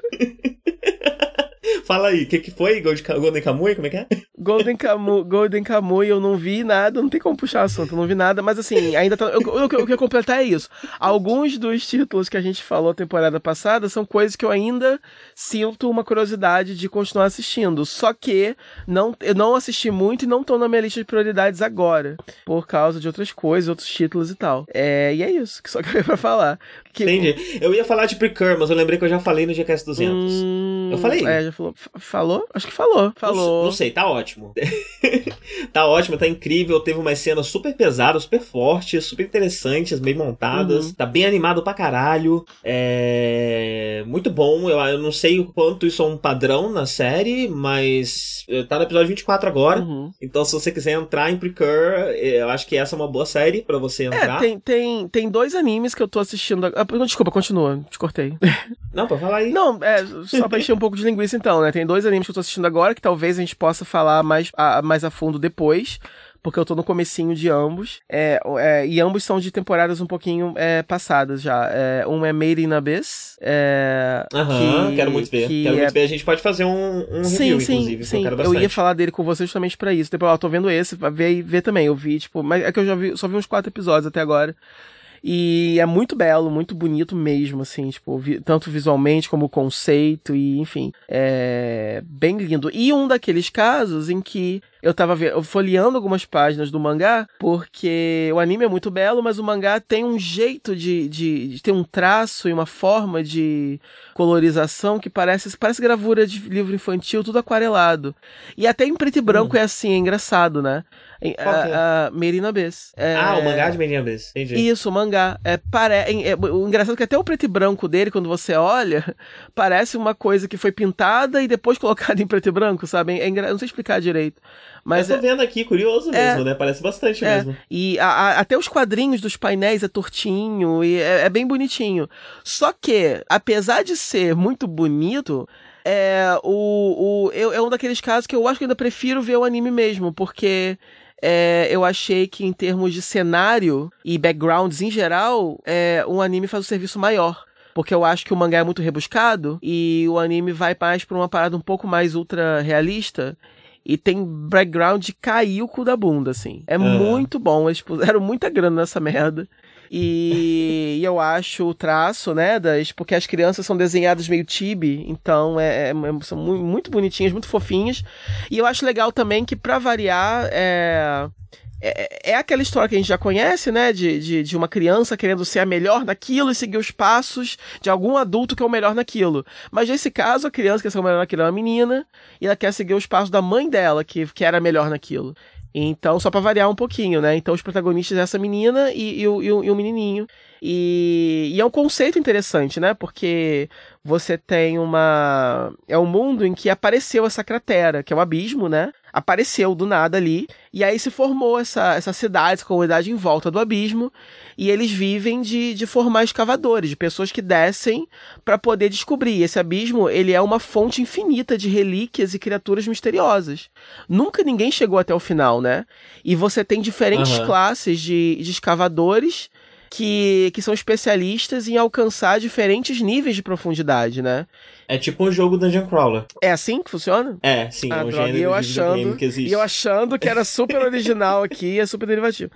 Fala aí, o que, que foi? Gold- Golden Kamuy? Como é que é? Golden Kamuy, Golden Kamuy, eu não vi nada, não tem como puxar assunto, eu não vi nada, mas assim, ainda tá. O que eu, quero completar é isso. Alguns dos títulos que a gente falou temporada passada são coisas que eu ainda sinto uma curiosidade de continuar assistindo. Só que não, eu não assisti muito e não estão na minha lista de prioridades agora. Por causa de outras coisas, outros títulos e tal. É, e é isso que só que eu ia pra falar. Que, Entendi. Eu ia falar de Precur, mas eu lembrei que eu já falei no GCast 200. Hum, eu falei? É, já falou. Falou? Acho que falou. Falou. Não, não sei, tá ótimo. tá ótimo, tá incrível. Teve umas cenas super pesadas, super fortes, super interessantes, bem montadas. Uhum. Tá bem animado pra caralho. É. Muito bom. Eu, eu não sei o quanto isso é um padrão na série, mas tá no episódio 24 agora. Uhum. Então, se você quiser entrar em Precur, eu acho que essa é uma boa série para você é, entrar. É, tem, tem, tem dois animes que eu tô assistindo. Ah, desculpa, continua. Te cortei. Não, pra falar aí. Não, é, só pra encher um pouco de linguiça então, né? Tem dois animes que eu tô assistindo agora que talvez a gente possa falar mais a, mais a fundo depois porque eu tô no comecinho de ambos. É, é, e ambos são de temporadas um pouquinho é, passadas já. É, um é Made in Abyss. É, Aham, que, quero muito ver. Que quero muito é ver. A gente pode fazer um, um sim, review, sim, inclusive. Sim, eu, eu ia falar dele com você justamente para isso. Depois, ó, tô vendo esse, ver, ver também. Eu vi, tipo, mas é que eu já vi, só vi uns quatro episódios até agora. E é muito belo, muito bonito mesmo, assim, tipo, vi, tanto visualmente como conceito, e enfim, é bem lindo. E um daqueles casos em que eu tava folheando algumas páginas do mangá, porque o anime é muito belo, mas o mangá tem um jeito de, de, de ter um traço e uma forma de colorização que parece, parece gravura de livro infantil, tudo aquarelado. E até em preto e branco hum. é assim, é engraçado, né? A, é? a Merina Bess. É, ah, o mangá de Merina Bess, entendi. Isso, o mangá. É, pare... É, o engraçado é que até o preto e branco dele, quando você olha, parece uma coisa que foi pintada e depois colocada em preto e branco, sabe? É engra... Não sei explicar direito. Mas eu tô é vendo aqui, curioso é. mesmo, né? Parece bastante é. mesmo. E a, a, até os quadrinhos dos painéis é tortinho e é, é bem bonitinho. Só que, apesar de ser muito bonito, é, o, o, eu, é um daqueles casos que eu acho que ainda prefiro ver o anime mesmo, porque é, eu achei que em termos de cenário e backgrounds em geral, é, um anime faz um serviço maior porque eu acho que o mangá é muito rebuscado e o anime vai mais para uma parada um pouco mais ultra realista e tem background de cair o cu da bunda, assim. É muito bom, eles puseram muita grana nessa merda. E, e, eu acho o traço, né, das, porque as crianças são desenhadas meio tibi, então é, é, são muito, bonitinhas, muito fofinhas. E eu acho legal também que, para variar, é, é, é, aquela história que a gente já conhece, né? De, de, de, uma criança querendo ser a melhor naquilo e seguir os passos de algum adulto que é o melhor naquilo. Mas nesse caso, a criança que ser o melhor naquilo é uma menina e ela quer seguir os passos da mãe dela, que, que era melhor naquilo. Então, só para variar um pouquinho, né? Então, os protagonistas é essa menina e, o, e, o, e menininho. E, e, é um conceito interessante, né? Porque você tem uma. É um mundo em que apareceu essa cratera, que é um abismo, né? Apareceu do nada ali. E aí se formou essa, essa cidade, essa comunidade em volta do abismo. E eles vivem de, de formar escavadores, de pessoas que descem para poder descobrir. Esse abismo, ele é uma fonte infinita de relíquias e criaturas misteriosas. Nunca ninguém chegou até o final, né? E você tem diferentes uhum. classes de, de escavadores que, que são especialistas em alcançar diferentes níveis de profundidade, né? É tipo um jogo Dungeon Crawler. É assim que funciona? É, sim, ah, é um droga, gênero eu achando, que existe. E eu achando que era super original aqui, é super derivativo.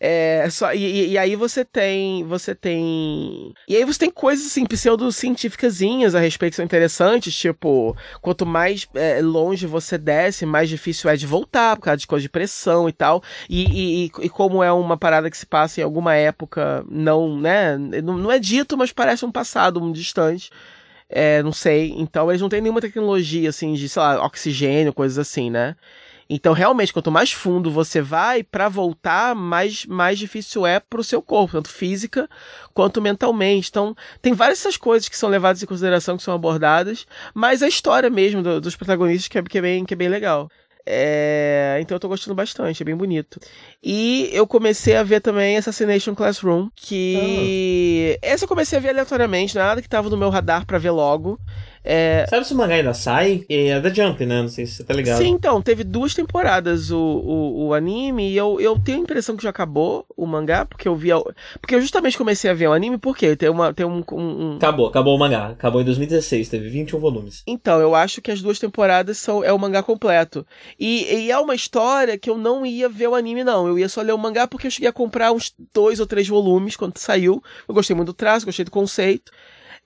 É, só, e, e, aí você tem. Você tem. E aí você tem coisas assim, pseudocientíficazinhas a respeito que são interessantes, tipo, quanto mais é, longe você desce, mais difícil é de voltar, por causa de coisa de pressão e tal. E, e, e, como é uma parada que se passa em alguma época, não, né? Não, não é dito, mas parece um passado um distante. É, não sei. Então eles não têm nenhuma tecnologia assim de, sei lá, oxigênio, coisas assim, né? Então, realmente, quanto mais fundo você vai, para voltar, mais, mais difícil é pro seu corpo, tanto física quanto mentalmente. Então, tem várias essas coisas que são levadas em consideração, que são abordadas, mas a história mesmo do, dos protagonistas que é, que é, bem, que é bem legal. É, então eu tô gostando bastante, é bem bonito. E eu comecei a ver também Assassination Classroom, que. Oh. Essa eu comecei a ver aleatoriamente, nada que tava no meu radar para ver logo. É... Sabe se o mangá ainda sai? É da Jump, né? Não sei se você tá ligado. Sim, então, teve duas temporadas o, o, o, anime e eu, eu tenho a impressão que já acabou o mangá, porque eu vi. Porque eu justamente comecei a ver o anime, porque tem, uma, tem um, um, um, Acabou, acabou o mangá. Acabou em 2016, teve 21 volumes. Então, eu acho que as duas temporadas são é o mangá completo. E, e é uma história que eu não ia ver o anime, não. Eu ia só ler o mangá porque eu cheguei a comprar uns dois ou três volumes quando saiu. Eu gostei muito do traço, gostei do conceito.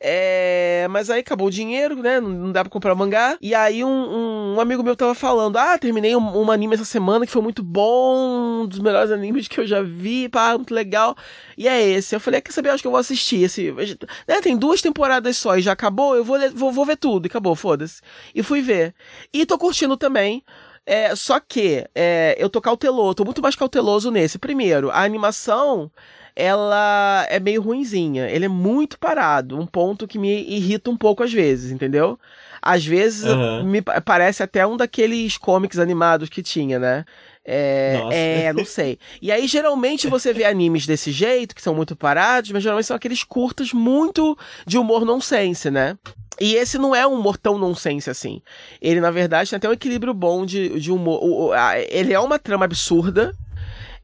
É, mas aí acabou o dinheiro, né? Não dá pra comprar mangá. E aí um, um amigo meu tava falando: Ah, terminei um, um, anime essa semana que foi muito bom, um dos melhores animes que eu já vi, pá, muito legal. E é esse. Eu falei: ah, Quer saber? Acho que eu vou assistir. Esse, né, tem duas temporadas só e já acabou. Eu vou, vou, vou ver tudo. E acabou, foda-se. E fui ver. E tô curtindo também. É, só que é, eu tô cauteloso, tô muito mais cauteloso nesse. Primeiro, a animação ela é meio ruinzinha. Ele é muito parado, um ponto que me irrita um pouco às vezes, entendeu? Às vezes uhum. me parece até um daqueles comics animados que tinha, né? É, é, não sei. E aí, geralmente, você vê animes desse jeito, que são muito parados, mas geralmente são aqueles curtos muito de humor nonsense, né? E esse não é um humor tão nonsense assim. Ele, na verdade, tem até um equilíbrio bom de, de humor. Ele é uma trama absurda,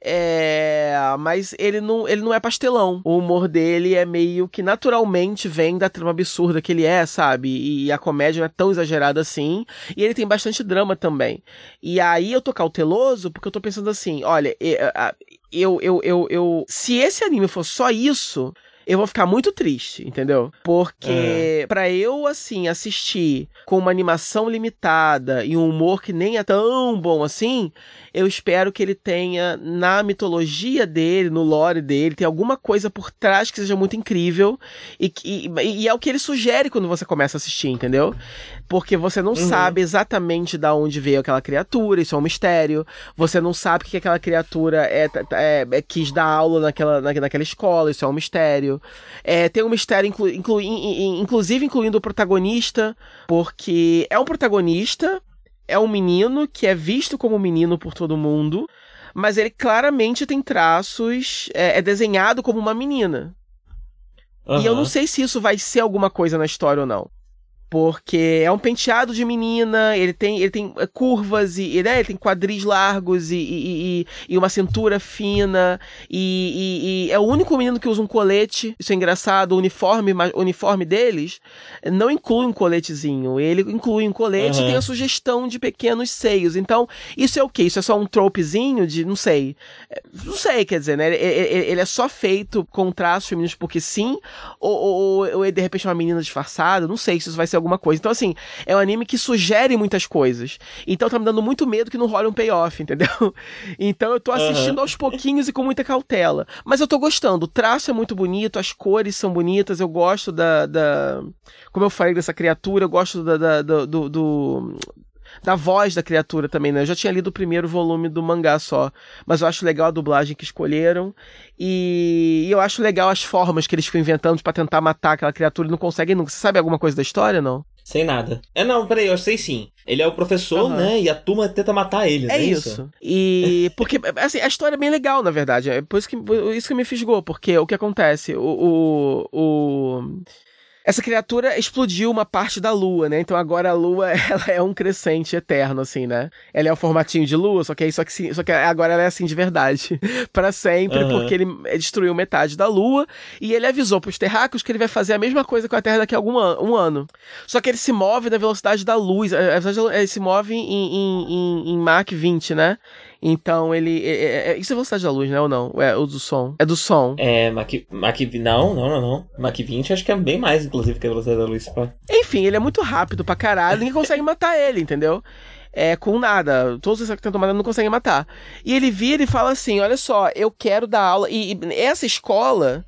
é, mas ele não, ele não é pastelão. O humor dele é meio que naturalmente vem da trama absurda que ele é, sabe? E a comédia não é tão exagerada assim. E ele tem bastante drama também. E aí eu tô cauteloso porque eu tô pensando assim: olha, eu, eu, eu, eu, se esse anime for só isso, eu vou ficar muito triste, entendeu? Porque é. para eu, assim, assistir com uma animação limitada e um humor que nem é tão bom assim, eu espero que ele tenha na mitologia dele, no lore dele, tem alguma coisa por trás que seja muito incrível e, e, e é o que ele sugere quando você começa a assistir, entendeu? Porque você não uhum. sabe exatamente da onde veio aquela criatura, isso é um mistério. Você não sabe que aquela criatura é, é, é quis dar aula naquela, naquela escola, isso é um mistério. É, tem um mistério, inclu, inclu, inclusive incluindo o protagonista, porque é um protagonista, é um menino que é visto como menino por todo mundo, mas ele claramente tem traços, é, é desenhado como uma menina. Uhum. E eu não sei se isso vai ser alguma coisa na história ou não. Porque é um penteado de menina, ele tem, ele tem eh, curvas e né, ele tem quadris largos e, e, e, e uma cintura fina. E, é o único menino que usa um colete. Isso é engraçado. O uniforme, o uniforme deles não inclui um coletezinho. Ele inclui um colete uhum. e tem a sugestão de pequenos seios. Então, isso é o quê? Isso é só um tropezinho de. Não sei. Eh, não sei, quer dizer, né? Ele, é só feito com traços femininos porque sim, ou, ou, ou de repente é uma menina disfarçada. Não sei se isso vai ser alguma coisa. Então, assim, é um anime que sugere muitas coisas. Então tá me dando muito medo que não role um payoff, entendeu? Então eu tô assistindo uhum. aos pouquinhos e com muita cautela. Mas eu tô gostando. O traço é muito bonito, as cores são bonitas, eu gosto da. da... Como eu falei dessa criatura, eu gosto da, da do, do da voz da criatura também, né? Eu já tinha lido o primeiro volume do mangá só, mas eu acho legal a dublagem que escolheram e, e eu acho legal as formas que eles ficam inventando para tentar matar aquela criatura e não conseguem nunca. Você sabe alguma coisa da história, não? Sem nada. É, não, peraí, eu sei sim. Ele é o professor, uhum. né? E a turma tenta matar ele, é, é isso? isso. E. Porque, assim, a história é bem legal, na verdade. É por isso que, por isso que me fisgou. Porque o que acontece? O. o, o essa criatura explodiu uma parte da lua, né? Então agora a lua ela é um crescente eterno, assim, né? Ela é o formatinho de lua, só que aí só que, só que agora ela é assim de verdade. para sempre, uhum. porque ele destruiu metade da lua e ele avisou pros terráqueos que ele vai fazer a mesma coisa com a Terra daqui a algum an um ano. Só que ele se move na velocidade da luz. Ele se move em, em, em, em Mach 20, né? Então ele. É, é, é, isso é velocidade da luz, né? Ou não? É o do som. É do som. É, Mach, Mach. Não, não, não, não. Mach 20 acho que é bem mais, inclusive, que a velocidade da luz. Pô. Enfim, ele é muito rápido pra caralho. Ninguém consegue matar ele, entendeu? É, com nada. Todos os que tentam matar não conseguem matar. E ele vira e fala assim: olha só, eu quero dar aula. E, e essa escola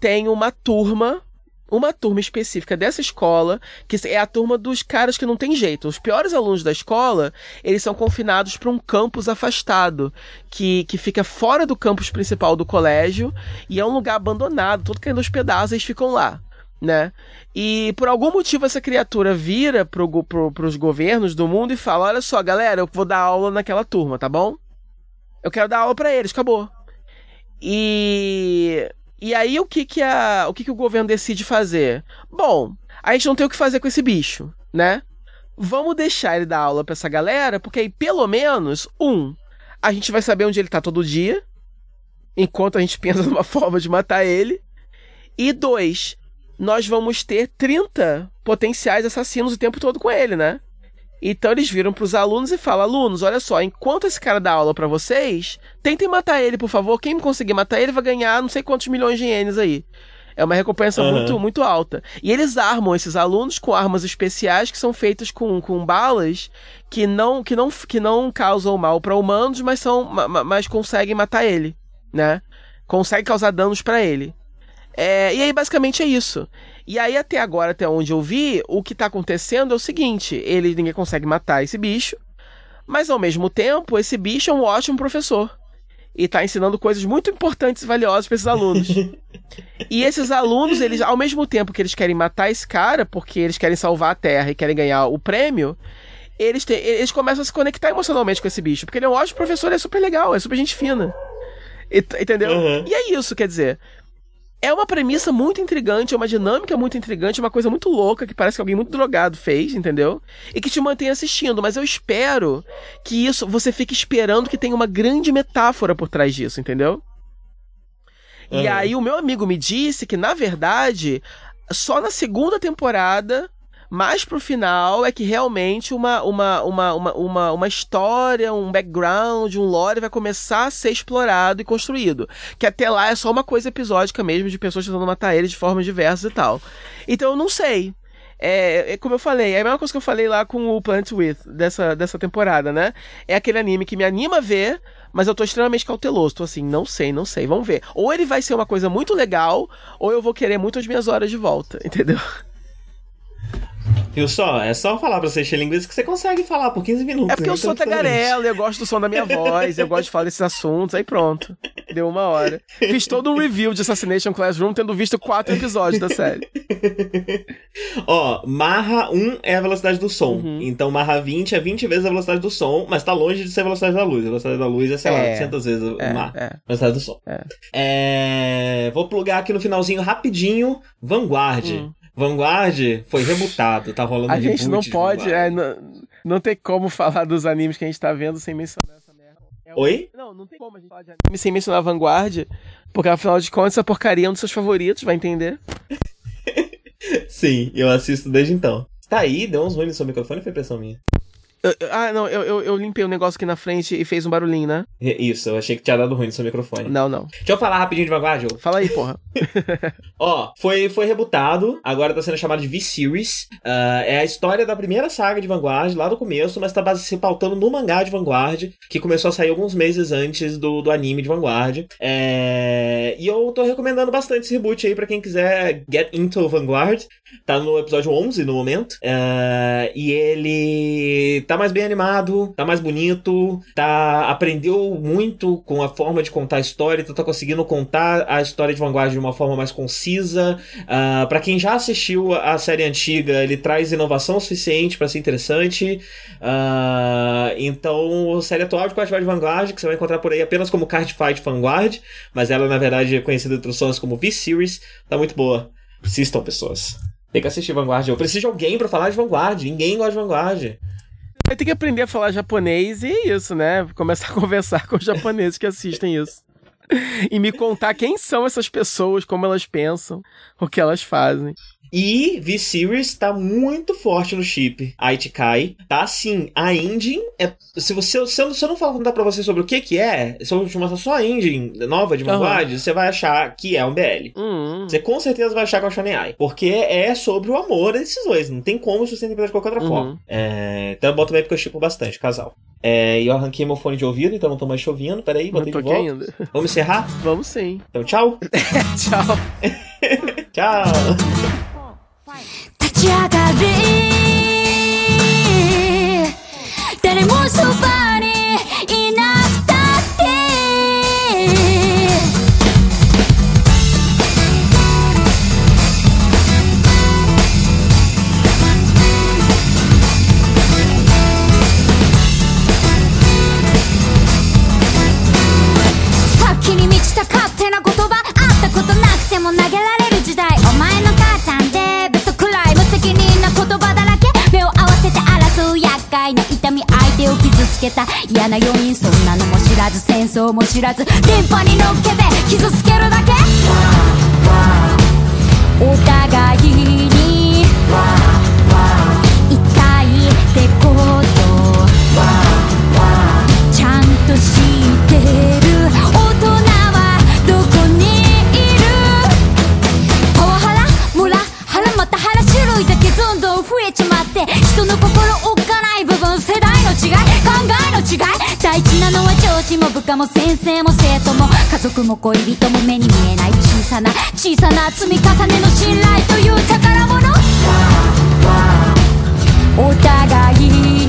tem uma turma uma turma específica dessa escola, que é a turma dos caras que não tem jeito. Os piores alunos da escola, eles são confinados para um campus afastado, que, que fica fora do campus principal do colégio, e é um lugar abandonado, todo caindo aos pedaços, eles ficam lá. Né? E por algum motivo essa criatura vira pro, pro, pros governos do mundo e fala: Olha só, galera, eu vou dar aula naquela turma, tá bom? Eu quero dar aula para eles, acabou. E e aí o que que, a, o, que que o governo decide fazer? Bom, a gente não tem o que fazer com esse bicho, né? Vamos deixar ele dar aula pra essa galera, porque aí pelo menos, um, a gente vai saber onde ele tá todo dia, enquanto a gente pensa numa forma de matar ele. E dois, nós vamos ter 30 potenciais assassinos o tempo todo com ele, né? Então eles viram pros alunos e falam: alunos, olha só, enquanto esse cara dá aula para vocês, tentem matar ele, por favor. Quem conseguir matar ele vai ganhar não sei quantos milhões de ienes aí. É uma recompensa Uhum. muito, muito alta. E eles armam esses alunos com armas especiais que são feitas com, com balas que não, que, não, que não causam mal para humanos, mas, são, ma- ma- mas conseguem matar ele, né? Conseguem causar danos para ele. É, e aí, basicamente, é isso. E aí, até agora, até onde eu vi, o que tá acontecendo é o seguinte: ele ninguém consegue matar esse bicho, mas ao mesmo tempo, esse bicho é um ótimo professor. E tá ensinando coisas muito importantes e valiosas para esses alunos. e esses alunos, eles, ao mesmo tempo que eles querem matar esse cara, porque eles querem salvar a Terra e querem ganhar o prêmio, eles, te- eles começam a se conectar emocionalmente com esse bicho. Porque ele é um ótimo professor, ele é super legal, é super gente fina. E- Entendeu? Uhum. E é isso, quer dizer. É uma premissa muito intrigante, é uma dinâmica muito intrigante, é uma coisa muito louca que parece que alguém muito drogado fez, entendeu? E que te mantém assistindo, mas eu espero que isso você fique esperando que tenha uma grande metáfora por trás disso, entendeu? E Uhum. aí o meu amigo me disse que na verdade só na segunda temporada mais pro final é que realmente uma, uma, uma, uma, uma, uma história, um background, um lore vai começar a ser explorado e construído. Que até lá é só uma coisa episódica mesmo, de pessoas tentando matar ele de formas diversas e tal. Então eu não sei. É, é como eu falei, é a mesma coisa que eu falei lá com o Plant With dessa, dessa temporada, né? É aquele anime que me anima a ver, mas eu tô extremamente cauteloso. Tô assim, não sei, não sei, vamos ver. Ou ele vai ser uma coisa muito legal, ou eu vou querer muito as minhas horas de volta, entendeu? Viu só? É só falar pra você encher linguiça que você consegue falar por 15 minutos. É porque eu né? sou Tranquilamente. tagarela, eu gosto do som da minha voz, eu gosto de falar desses assuntos, aí pronto. Deu uma hora. Fiz todo um review de Assassination Classroom, tendo visto quatro episódios da série. Ó, Marra 1 é a velocidade do som. Uhum. Então Marra 20 é 20 vezes a velocidade do som, mas tá longe de ser a velocidade da luz. A velocidade da luz é, sei lá, É. 800 vezes a É, Marra. é. Velocidade do som. É. É, Vou plugar aqui no finalzinho rapidinho. Vanguard. Hum. Vanguard foi rebutado, tá rolando A gente não de pode, é, não, não tem como falar dos animes que a gente tá vendo sem mencionar essa merda. É Oi? Não, não tem como a gente falar de anime sem mencionar Vanguard, porque afinal de contas essa porcaria é um dos seus favoritos, vai entender? Sim, eu assisto desde então. Tá aí, deu uns ruins no seu microfone, foi impressão minha. Eu- ah, não, eu, eu, eu limpei o negócio aqui na frente e fez um barulhinho, né? Isso, eu achei que tinha dado ruim no seu microfone. Não, não. Deixa eu falar rapidinho de Vanguard, Joe. Fala aí, porra. Ó, foi, foi rebutado, agora tá sendo chamado de V-Series. Ah, é a história da primeira saga de Vanguard, lá do começo, mas tá base- se pautando no mangá de Vanguard, que começou a sair alguns meses antes do, do anime de Vanguard. É, E eu tô recomendando bastante esse reboot aí pra quem quiser get into Vanguard. Tá no episódio 11 no momento. É, E ele tá mais bem animado, tá mais bonito, tá aprendeu muito com a forma de contar a história, então tá conseguindo contar a história de Vanguard de uma forma mais concisa. Ah, para quem já assistiu a série antiga, ele traz inovação suficiente pra ser interessante. Ah, então, a série atual de Card Vanguard, que você vai encontrar por aí apenas como Card Fight Vanguard, mas ela na verdade é conhecida em sons como V-Series, tá muito boa. Assistam, pessoas. Tem que assistir Vanguard. Eu preciso de alguém pra falar de Vanguard. Ninguém gosta de Vanguard. Vai ter que aprender a falar japonês e é isso, né? Começar a conversar com os japoneses que assistem isso. E me contar quem são essas pessoas, como elas pensam, o que elas fazem. E V-Series tá muito forte no chip. A Ichikai tá assim, a engine é. Se você se eu, se eu não falar contar pra você sobre o que que é, se eu te mostrar só a engine nova de Vanguard, você vai achar que é um BL. Hum, Você com certeza vai achar que é o Shonen Ai. Porque é sobre o amor desses dois. Não tem como interpretado de qualquer outra Uhum. forma. É, então eu boto meio porque eu chipo bastante, casal. É, e eu arranquei meu fone de ouvido, então não tô mais chovendo. Peraí, não botei tô de volta. ainda. Vamos encerrar? Vamos sim. Então tchau. Tchau. Tchau. 立ち上がり誰もそば 快な痛み相手を傷つけた。嫌な要因そんなのも知らず戦争も知らず。電波に乗っけて傷つけるだけ。お互いに痛いってことちゃんと知ってる。大人はどこにいる。パワハラモラハラまたハラ種類だけ。どんどん増えちまって。人の心お違い考えの違い大事なのは上司も部下も先生も生徒も家族も恋人も目に見えない小さな小さな積み重ねの信頼という宝物。お互い